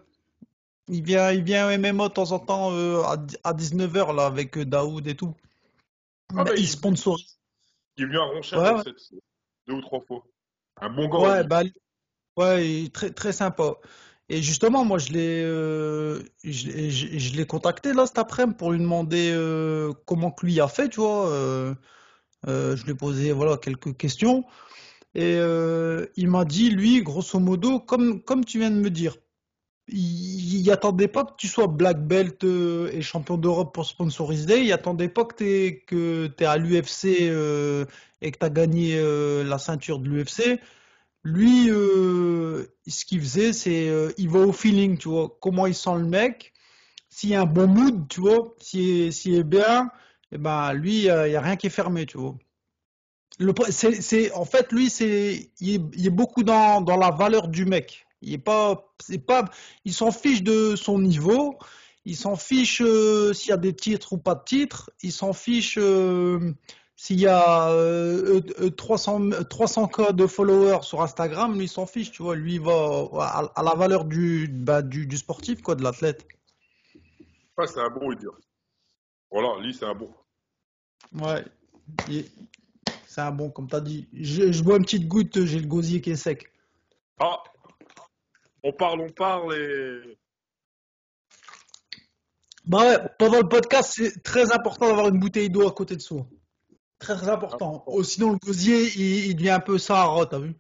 Speaker 1: il vient, il vient au MMA de temps en temps à, à 19h là, avec Daoud et tout.
Speaker 2: Ah
Speaker 1: Il
Speaker 2: il,
Speaker 1: sponsorise.
Speaker 2: Il est venu à
Speaker 1: Ouais, ouais,
Speaker 2: deux ou trois fois. Un bon gars,
Speaker 1: ouais, bah, ouais, très, très sympa. Et justement, moi, je l'ai, euh, je, l'ai- je- je l'ai contacté là cet après-midi pour lui demander euh, comment que lui a fait, tu vois. euh, je lui ai posé voilà quelques questions et il m'a dit, lui, grosso modo, comme comme tu viens de me dire, il, attendait pas que tu sois black belt euh, et champion d'Europe pour sponsoriser. Il attendait pas que que t'es à l'UFC euh, et que t'as gagné euh, la ceinture de l'UFC. Lui, ce qu'il faisait, c'est il va au feeling, tu vois, comment il sent le mec. S'il y a un bon mood, tu vois, s'il est, bien, eh ben lui, il n'y a, rien qui est fermé, tu vois. En fait, lui, c'est, il il est beaucoup dans, dans la valeur du mec. Il est pas, c'est pas, il s'en fiche de son niveau, il s'en fiche euh, s'il y a des titres ou pas de titres, il s'en fiche euh, s'il y a euh, euh, 300, 300K de followers sur Instagram, lui, il s'en fiche, tu vois. Lui, il va à, à la valeur du, bah, du, du sportif, quoi, de l'athlète.
Speaker 2: Ouais, c'est un bon, il dit. Voilà, lui, c'est un bon.
Speaker 1: Ouais, il c'est un bon, comme t'as dit. Je, je bois une petite goutte, j'ai le gosier qui est sec.
Speaker 2: Ah, on parle, on parle et.
Speaker 1: Bah ouais, pendant le podcast, c'est très important d'avoir une bouteille d'eau à côté de soi. Très très important. Oh, sinon, le gosier, il, il devient un peu sahara, t'as vu?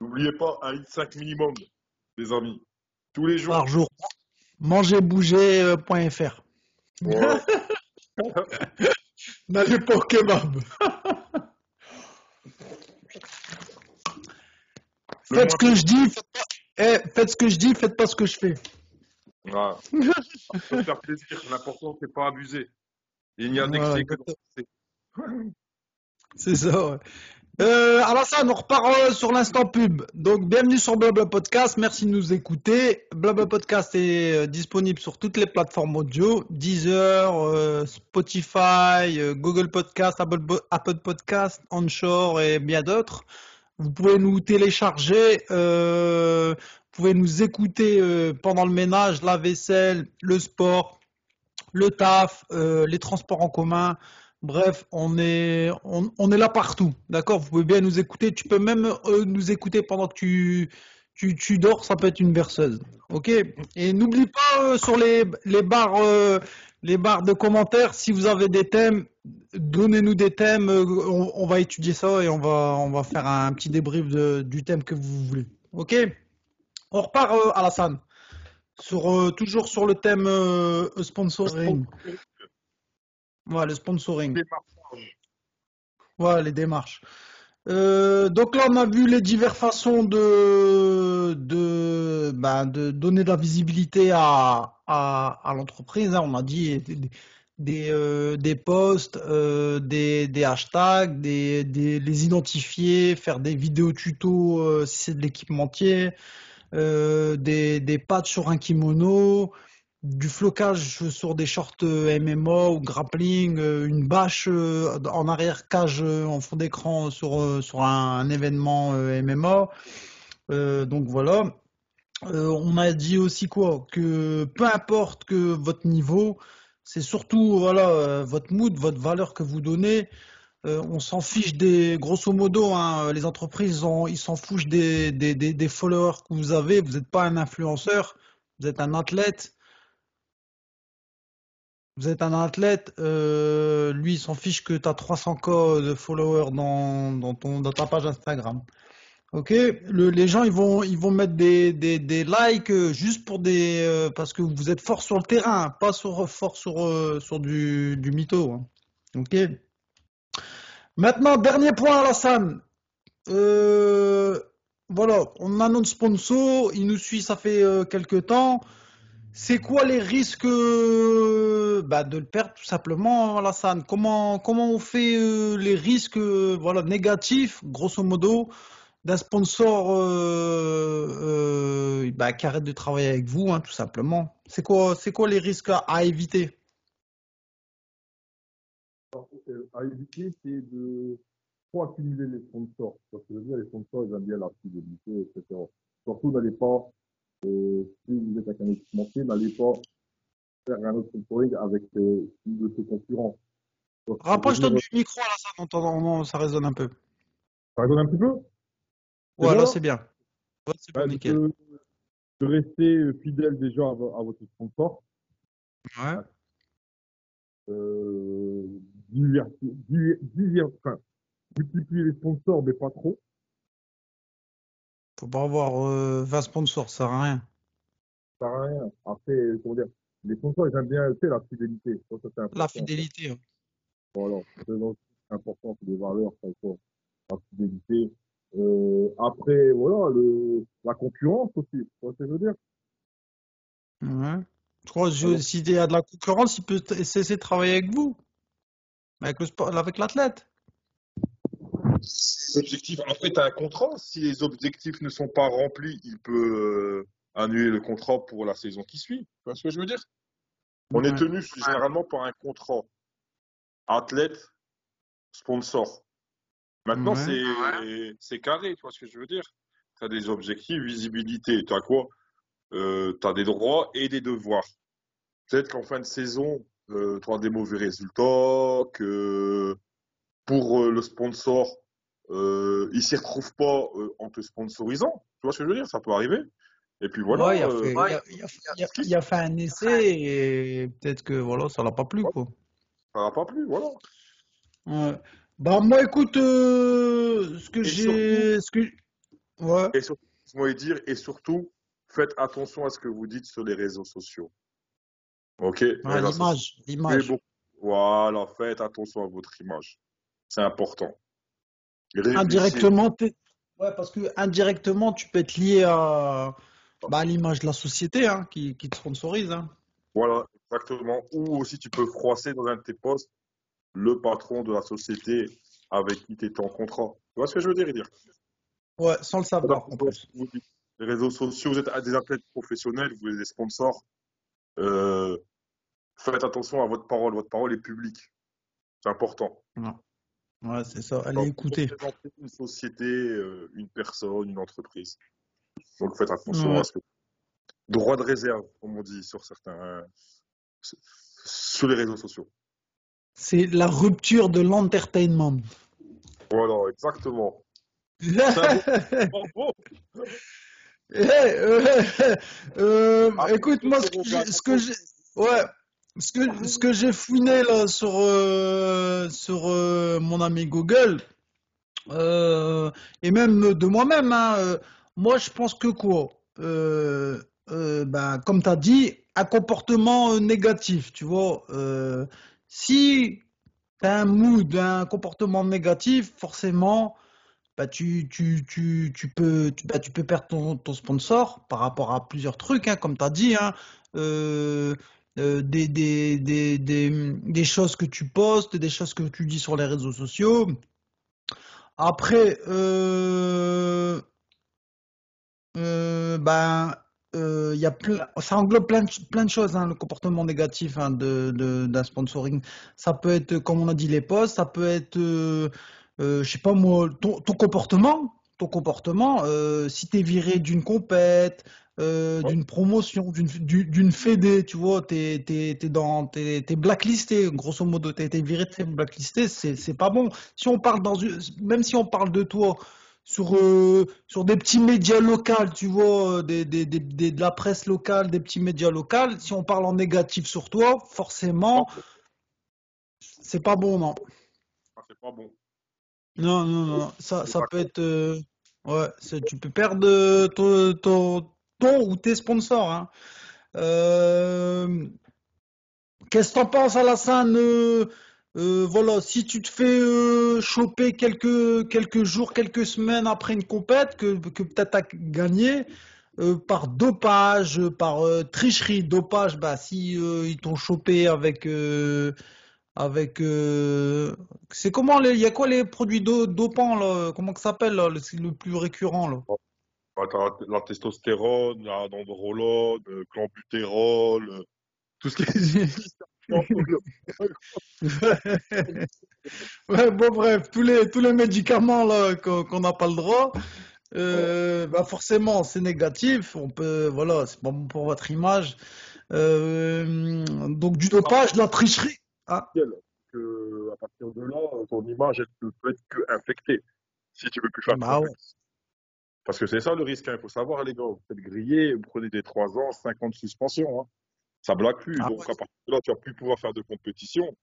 Speaker 2: N'oubliez pas un litre 5 minimum, les amis. Tous les jours.
Speaker 1: Par jour. Mangerbouger.fr.
Speaker 2: Voilà. *laughs*
Speaker 1: N'allez pas au kebab. Faites ce que je dis, faites pas, eh, faites ce que je dis, faites pas ce que je fais.
Speaker 2: Voilà. *laughs* Ça faire plaisir. L'important, c'est pas abuser. Il n'y a
Speaker 1: Voilà,
Speaker 2: d'excès que dans
Speaker 1: exactement.
Speaker 2: l'excès.
Speaker 1: C'est ça, ouais. Euh, Alassane, on repart euh, sur l'instant pub. Donc, bienvenue sur Blabla Podcast. Merci de nous écouter. Blabla Podcast est euh, disponible sur toutes les plateformes audio Deezer, euh, Spotify, Google Podcast, Apple Podcast, Onshore et bien d'autres. Vous pouvez nous télécharger, euh, vous pouvez nous écouter euh, pendant le ménage, la vaisselle, le sport, le taf, euh, les transports en commun. Bref, on est, on, est là partout, d'accord? Vous pouvez bien nous écouter. Tu peux même nous écouter pendant que tu, tu, tu dors, ça peut être une berceuse, ok? Et n'oublie pas euh, sur les, les barres, euh, les barres de commentaires, si vous avez des thèmes, donnez-nous des thèmes. euh, on, on va étudier ça et on va, on va faire un petit débrief de- du thème que vous voulez, ok? On repart Alassane, sur euh, toujours sur le thème sponsoring. Ouais, le sponsoring. Ouais, les démarches. Euh, donc là, on a vu les diverses façons de, de, ben, de donner de la visibilité à, à, l'entreprise. hein. On a dit des, des, euh, posts, euh, des, des hashtags, les identifier, faire des vidéos tutos euh, si c'est de l'équipementier, des, des patchs sur un kimono, du flocage sur des shorts euh, MMA ou grappling, euh, une bâche euh, en arrière cage euh, en fond d'écran sur, un, événement. Euh, donc voilà. On a dit aussi quoi? Que peu importe que votre niveau, c'est surtout voilà votre mood, votre valeur que vous donnez. On s'en fiche des, grosso modo, hein, les entreprises, ils s'en fichent des, des followers que vous avez. Vous n'êtes pas un influenceur, vous êtes un athlète. Vous êtes un athlète, euh, lui il s'en fiche que tu as 300K de followers dans, dans, ton, dans ta page Instagram. Ok, le- les gens ils vont ils vont mettre des, des, des likes euh, juste pour des euh, parce que vous êtes fort sur le terrain, pas sur fort sur sur du du mytho. hein. Ok. Maintenant dernier point Alassane. Euh, voilà, on a notre sponsor, il nous suit ça fait quelques temps. C'est quoi les risques euh, bah, de le perdre tout simplement, Alassane? Comment on fait euh, les risques euh, négatifs grosso modo? d'un sponsor bah, qui arrête de travailler avec vous, hein, tout simplement? C'est quoi, les risques à, éviter?
Speaker 3: À éviter, c'est de trop accumuler les sponsors. Parce que je veux dire, les sponsors, ils aiment bien la fidélité, etc. Surtout, n'allez pas, euh, si vous êtes avec un équipementier, n'allez pas faire un autre sponsoring avec euh, une de ses concurrents.
Speaker 1: Rapproche-toi du micro, là, ça, on t'entend- on- ça résonne un peu.
Speaker 3: ça résonne un petit peu?
Speaker 1: Ouais, là,
Speaker 3: là?
Speaker 1: c'est bien. Ouais, c'est
Speaker 3: Ouais,
Speaker 1: nickel.
Speaker 3: de, de rester euh, fidèle déjà à, vo- à votre sponsor.
Speaker 1: Ouais.
Speaker 3: Euh, enfin, multiplier les sponsors, mais pas trop.
Speaker 1: Faut pas avoir euh, 20 sponsors, ça sert à rien.
Speaker 3: Ça sert à rien. Après, comment dire, les sponsors, ils aiment bien, tu sais, la fidélité. Ça, ça, c'est
Speaker 1: La fidélité. hein.
Speaker 3: Voilà, c'est donc important, c'est des valeurs, ça, la fidélité. Euh, après, voilà, le, la concurrence aussi, tu vois ce que je veux dire?
Speaker 1: Ouais. Je crois que s'il y a de la concurrence, il peut cesser de travailler avec vous, avec l'athlète.
Speaker 2: Objectifs, après, tu as un contrat. Si les objectifs ne sont pas remplis, il peut euh, annuler le contrat pour la saison qui suit. Tu vois ce que je veux dire? On est tenu généralement par un contrat athlète, sponsor. Maintenant,
Speaker 1: Ouais.
Speaker 2: c'est c'est carré, tu vois ce que je veux dire? Tu as des objectifs, visibilité. Tu as quoi? Euh, tu as des droits et des devoirs. Peut-être qu'en fin de saison, euh, tu auras des mauvais résultats, que pour euh, le sponsor, euh, il s'y retrouve pas euh, en te sponsorisant. Tu vois ce que je veux dire? Ça peut arriver. Et puis voilà,
Speaker 1: Ouais, il a fait, il a, il a- il a- il a fait un essai et peut-être que voilà, ça l'a pas plu, quoi.
Speaker 2: ça n'a pas plu, voilà.
Speaker 1: Ouais. Bah moi, écoute, euh, ce que j'ai, ce que, ouais,
Speaker 2: Et surtout, dire, et surtout, faites attention à ce que vous dites sur les réseaux sociaux. Ok?
Speaker 1: Ouais, l'image.
Speaker 2: Voilà, faites attention à votre image. C'est important.
Speaker 1: Indirectement, ouais, parce que indirectement, tu peux être lié à, bah, à l'image de la société, hein, qui, qui te sponsorise, hein.
Speaker 2: Voilà, exactement. Ou aussi, tu peux froisser dans un de tes postes le patron de la société avec qui tu étais en contrat. Tu vois ce que je veux dire, dire
Speaker 1: Ouais, sans le savoir, en plus.
Speaker 2: Les réseaux sociaux, vous êtes des athlètes professionnels, vous êtes des sponsors. Euh, faites attention à votre parole. Votre parole est publique. C'est important.
Speaker 1: Ouais, Ouais, c'est ça. Allez écouter.
Speaker 2: une société, euh, une personne, une entreprise. Donc faites attention
Speaker 1: Ouais.
Speaker 2: à ce que. Droit de réserve, comme on dit sur certains. euh, sur les réseaux sociaux.
Speaker 1: C'est la rupture de l'entertainment.
Speaker 2: Voilà, exactement. *laughs*
Speaker 1: Eh, euh,
Speaker 2: Ah,
Speaker 1: écoute, moi, ce que j'ai, ouais, ce que, ce que j'ai fouiné là sur, euh, sur euh, mon ami Google, euh, et même de moi-même, hein, moi, je pense que quoi, ben, comme tu as dit, un comportement négatif, tu vois, si tu as un mood, un comportement négatif, forcément bah tu, tu, tu, tu peux, tu, bah, peux perdre ton, sponsor par rapport à plusieurs trucs, hein, comme tu as dit, hein, euh, des, des, des, des, choses que tu postes, des choses que tu dis sur les réseaux sociaux. Après, euh, euh, ben, euh, y a ça englobe plein de, plein de choses, hein, le comportement négatif hein, d'un sponsoring. Ça peut être, comme on a dit, les posts, ça peut être, je sais pas moi, ton, ton comportement, ton comportement, si t'es viré d'une compète, euh,
Speaker 2: Ouais.
Speaker 1: d'une promotion, d'une, du- d'une fédé, tu vois, t'es, t'es dans, t'es, t'es blacklisté, grosso modo, t'es, t'es viré, t'es blacklisté, c'est, pas bon. Si on parle dans une, même si on parle de toi, sur, euh, sur des petits médias locaux, tu vois, euh, des, des, des- des- de la presse locale, des petits médias locaux, si on parle en négatif sur toi, forcément, c'est pas bon, non.
Speaker 2: Ah, c'est pas bon.
Speaker 1: Non, non, non, ça, ça peut être, euh, Ouais, tu peux perdre ton, ton, ton ou tes sponsors. Hein. Euh, qu'est-ce que t'en penses, Alassane? Euh, euh, voilà, si tu te fais choper quelques, quelques jours, quelques semaines après une compète que, peut-être t'as gagné par dopage, par tricherie, dopage, bah si ils t'ont chopé avec avec c'est comment il y a quoi les produits do- dopants là? Comment que ça s'appelle le, le plus récurrent là?
Speaker 2: Bah, la, testostérone, la dendrolone, le clenbutérol, euh, tout ce qui est *laughs*
Speaker 1: Ouais, bon, bref, tous les, tous les médicaments là qu'on n'a pas le droit, euh, bah forcément, c'est négatif. On peut, voilà, c'est pas bon pour votre image. Euh, donc du dopage, de la tricherie. Ah,
Speaker 2: que à partir de là, ton image elle ne peut être que infectée si tu veux plus faire
Speaker 1: bah ouais.
Speaker 2: Parce que c'est ça le risque, il faut savoir les gars, vous faites griller, vous prenez des 3 ans, 5 ans de suspension, hein. ça blague plus.
Speaker 1: Ah
Speaker 2: Donc
Speaker 1: ouais,
Speaker 2: à partir de là, tu vas plus pouvoir faire de compétition,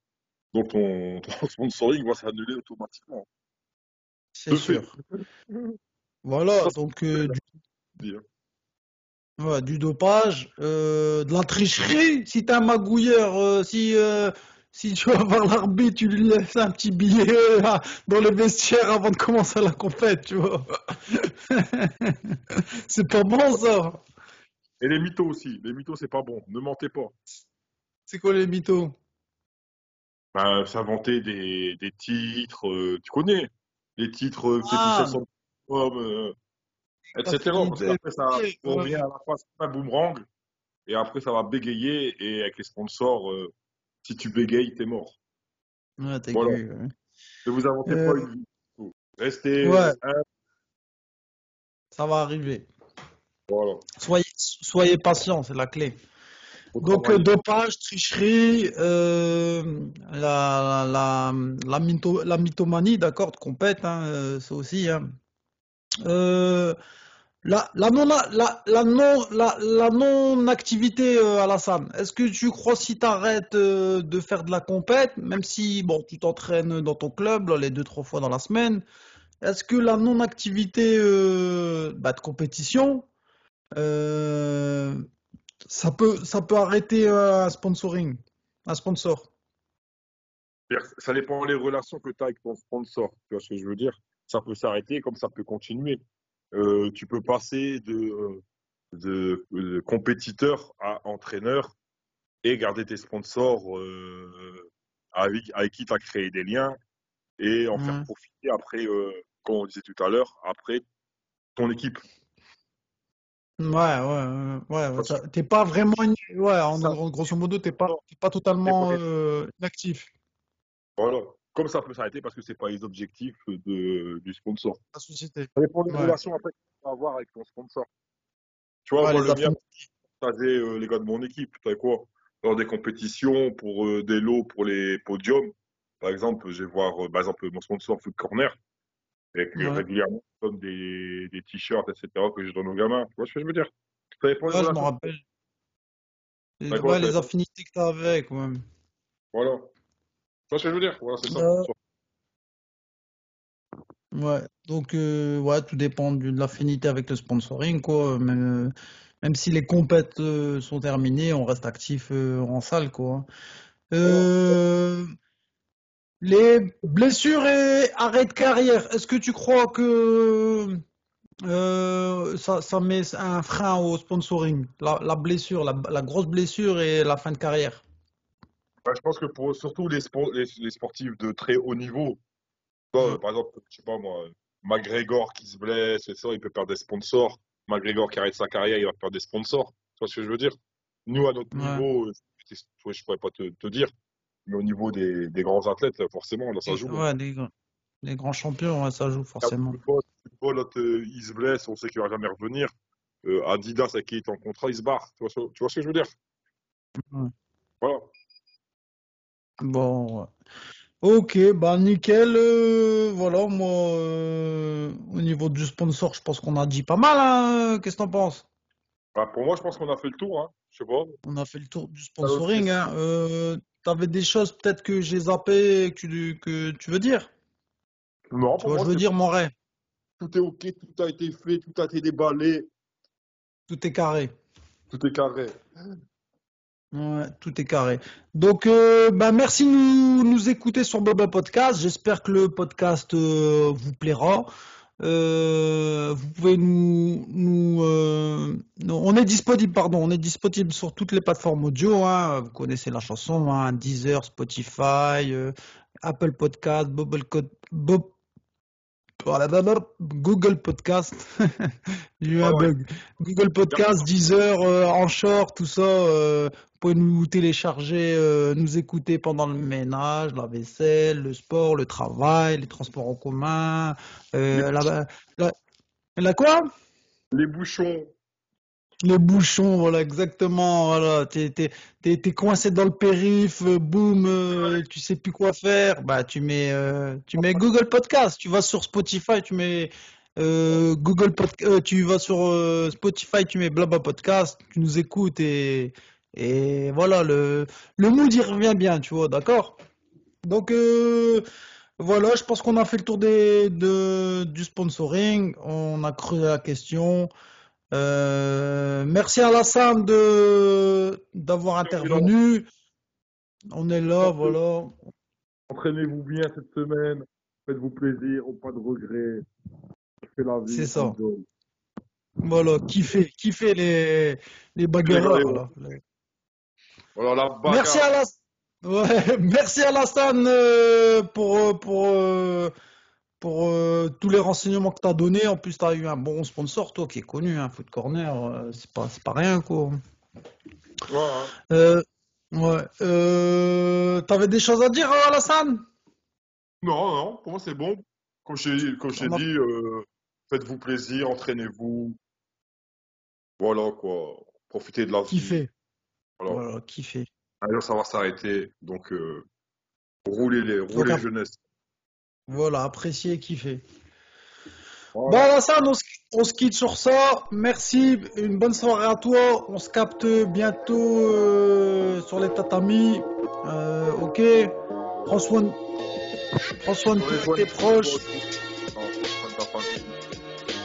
Speaker 2: donc ton, *laughs* ton sponsoring va s'annuler automatiquement.
Speaker 1: c'est sûr. Voilà,
Speaker 2: Ça,
Speaker 1: donc euh, du,
Speaker 2: hein.
Speaker 1: ouais, du dopage, euh, de la tricherie. Si t'es un magouilleur, euh, si euh, si tu vas voir l'arbitre, tu lui laisses un petit billet là, dans le vestiaire avant de commencer la compète, tu vois. *laughs* C'est pas bon ça.
Speaker 2: Et les mythos aussi, les mythos c'est pas bon, ne mentez pas.
Speaker 1: C'est quoi les mythos?
Speaker 2: Bah, s'inventer des, des titres, euh, tu connais, les titres euh,
Speaker 1: Ah,
Speaker 2: euh,
Speaker 1: parce
Speaker 2: etc. Parce qu'après ça revient à la comme un boomerang, et après ça va bégayer, et avec les sponsors, euh, si tu bégayes, t'es mort.
Speaker 1: ouais, t'es
Speaker 2: Voilà.
Speaker 1: cul. ouais.
Speaker 2: Ne vous inventez
Speaker 1: Euh,
Speaker 2: pas une vie. Restez
Speaker 1: ouais, ça va arriver.
Speaker 2: voilà,
Speaker 1: Soyez soyez patient, c'est la clé. Donc, euh, dopage, tricherie, euh, la, la, la, mytho- la mythomanie, d'accord, de compète, hein, euh, ça aussi. Hein. Euh, la, la non, la, non, la, non-activité, euh, Alassane, est-ce que tu crois si tu arrêtes de faire de la compète, même si tu t'entraînes dans ton club les deux, trois fois dans la semaine, est-ce que la non-activité euh, bah, de compétition, euh, ça peut, arrêter euh, un sponsoring, un sponsor?
Speaker 2: Ça dépend des relations que tu as avec ton sponsor, tu vois ce que je veux dire? Ça peut s'arrêter comme ça peut continuer. Euh, tu peux passer de, de, de compétiteur à entraîneur et garder tes sponsors euh, avec, avec qui tu as créé des liens et en faire
Speaker 1: Ouais,
Speaker 2: profiter après, euh, comme on disait tout à l'heure, après ton équipe.
Speaker 1: ouais, ouais, ouais, ça- t'es pas vraiment, ouais, en, grosso modo, t'es pas, t'es pas totalement euh, inactif,
Speaker 2: voilà. Comme ça peut s'arrêter parce que c'est pas les objectifs de, du sponsor.
Speaker 1: la société.
Speaker 2: Ça dépend des
Speaker 1: Ouais,
Speaker 2: relations après que tu vas avoir avec ton sponsor. Tu vois,
Speaker 1: ouais,
Speaker 2: moi, le mien, j'avais euh, les gars de mon équipe. Tu quoi? Dans des compétitions pour euh, des lots pour les podiums. Par exemple, je vais voir, euh, par exemple, mon sponsor Foot Corner. Et que
Speaker 1: Ouais,
Speaker 2: régulièrement, donne des, des t-shirts, etc., que je donne aux gamins. Tu vois ce que je veux dire? Ça dépend des
Speaker 1: ouais, je me
Speaker 2: relations.
Speaker 1: rappelle. Les,
Speaker 2: ça
Speaker 1: les
Speaker 2: dépend.
Speaker 1: affinités que t'as avec, ouais.
Speaker 2: Voilà. Vois ce que je veux dire? Voilà,
Speaker 1: ouais, donc, euh, ouais, tout dépend de l'affinité avec le sponsoring, quoi. Même, euh, même si les compètes euh, sont terminées, on reste actif en salle, quoi. Les blessures et arrêt de carrière, est-ce que tu crois que ça, met un frein au sponsoring? La, blessure, la grosse blessure et la fin de carrière?
Speaker 2: Bah, je pense que pour surtout les, spo- les, les sportifs de très haut niveau, euh, par exemple, je sais pas moi, McGregor qui se blesse, et ça, il peut perdre des sponsors. McGregor qui arrête sa carrière, il va perdre des sponsors. Tu vois ce que je veux dire? Nous, à notre
Speaker 1: Ouais.
Speaker 2: niveau, euh, je je pourrais pas te, te dire, mais au niveau des, des grands athlètes, forcément, là, ça joue.
Speaker 1: ouais, les, gr- les grands champions, ouais, ça joue forcément.
Speaker 2: football, il se blesse, on sait qu'il va jamais revenir. Euh, Adidas, avec qui est en contrat, il se barre. Tu vois, ce- tu vois ce que je veux dire? Voilà.
Speaker 1: Bon, ouais. Ok, bah nickel. euh, voilà, moi, euh, au niveau du sponsor, je pense qu'on a dit pas mal. Hein, Qu'est-ce que t'en penses?
Speaker 2: Bah, pour moi, je pense qu'on a fait le tour, hein. Je sais pas.
Speaker 1: On a fait le tour du sponsoring. Hein. Euh, t'avais des choses peut-être que j'ai zappé et que tu, que tu veux dire?
Speaker 2: Non,
Speaker 1: Tu
Speaker 2: pour
Speaker 1: vois,
Speaker 2: moi,
Speaker 1: je veux
Speaker 2: c'est
Speaker 1: dire, Moret.
Speaker 2: tout est OK, tout a été fait, tout a été déballé,
Speaker 1: Tout est carré.
Speaker 2: tout est carré.
Speaker 1: Ouais, tout est carré. Donc, euh, bah, merci de nous, écouter sur Bubble Podcast. J'espère que le podcast euh, vous plaira. Euh, vous pouvez nous, nous, euh, on est disponible, pardon, on est disponible sur toutes les plateformes audio. Hein, vous connaissez la chanson, hein, Deezer, Spotify, euh, Apple Podcast, Bob, blablabla, Google Podcast. *laughs* J'ai eu un
Speaker 2: Ouais,
Speaker 1: bug. Google Podcast, Deezer, euh, Anchor, tout ça. euh, vous pouvez nous télécharger, euh, nous écouter pendant le ménage, la vaisselle, le sport, le travail, les transports en commun. Euh, la, la, la quoi?
Speaker 2: Les bouchons,
Speaker 1: Les bouchons, voilà, exactement. Voilà, t'es, t'es, t'es, coincé dans le périph, euh, boum, euh, tu sais plus quoi faire. Bah, tu mets, euh, tu mets Google Podcast. Tu vas sur Spotify, tu mets Google Podcast. tu vas sur Spotify, tu mets Blabla Podcast. Tu nous écoutes et et voilà, le le mood il revient bien, tu vois, d'accord? Donc voilà, je pense qu'on a fait le tour des, de, du sponsoring. On a creusé la question. Euh, merci à Alassane de d'avoir intervenu. On est là, voilà.
Speaker 3: Entraînez-vous bien cette semaine. Faites-vous plaisir, pas de regrets. La vie.
Speaker 1: C'est ça. Voilà, kiffez, kiffez les, les bagarreurs,
Speaker 2: voilà la bagarre.
Speaker 1: Merci à la... *laughs* ouais, merci à Alassane euh, pour, euh, pour, pour euh, tous les renseignements que tu as donnés. En plus, tu as eu un bon sponsor, toi, qui est connu, hein, Foot Corner. euh, c'est pas, pas rien, quoi.
Speaker 2: Ouais, hein.
Speaker 1: Euh, ouais. Euh, t'avais des choses à dire, Alassane?
Speaker 2: Non, non, pour moi c'est bon. Comme
Speaker 1: On a-
Speaker 2: dit, faites-vous plaisir, entraînez-vous. Voilà quoi. Profitez de la vie. Voilà.
Speaker 1: Voilà, kiffez.
Speaker 2: D'ailleurs, ça va s'arrêter. Donc, roulez les, roulez jeunesse.
Speaker 1: Voilà, appréciez, kiffez. Bon,
Speaker 2: Voilà.
Speaker 1: Alassane, on se, on se quitte sur ça. Merci, une bonne soirée à toi. On se capte bientôt euh, sur les tatamis. Euh, ok. Prends soin de, prends soin de tous tes proches.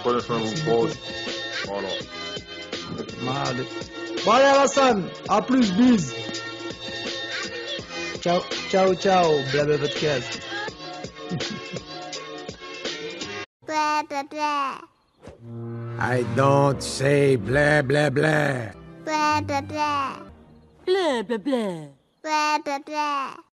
Speaker 2: Prenez soin de vos proches. Voilà.
Speaker 1: Allez. Bon, allez, Alassane. À plus, bis. Ciao, ciao, ciao. Blabla podcast.
Speaker 4: Blah blah blah
Speaker 5: I don't say blah blah blah.
Speaker 4: blah blah blah
Speaker 6: Blah, blah, blah.
Speaker 4: blah blah blah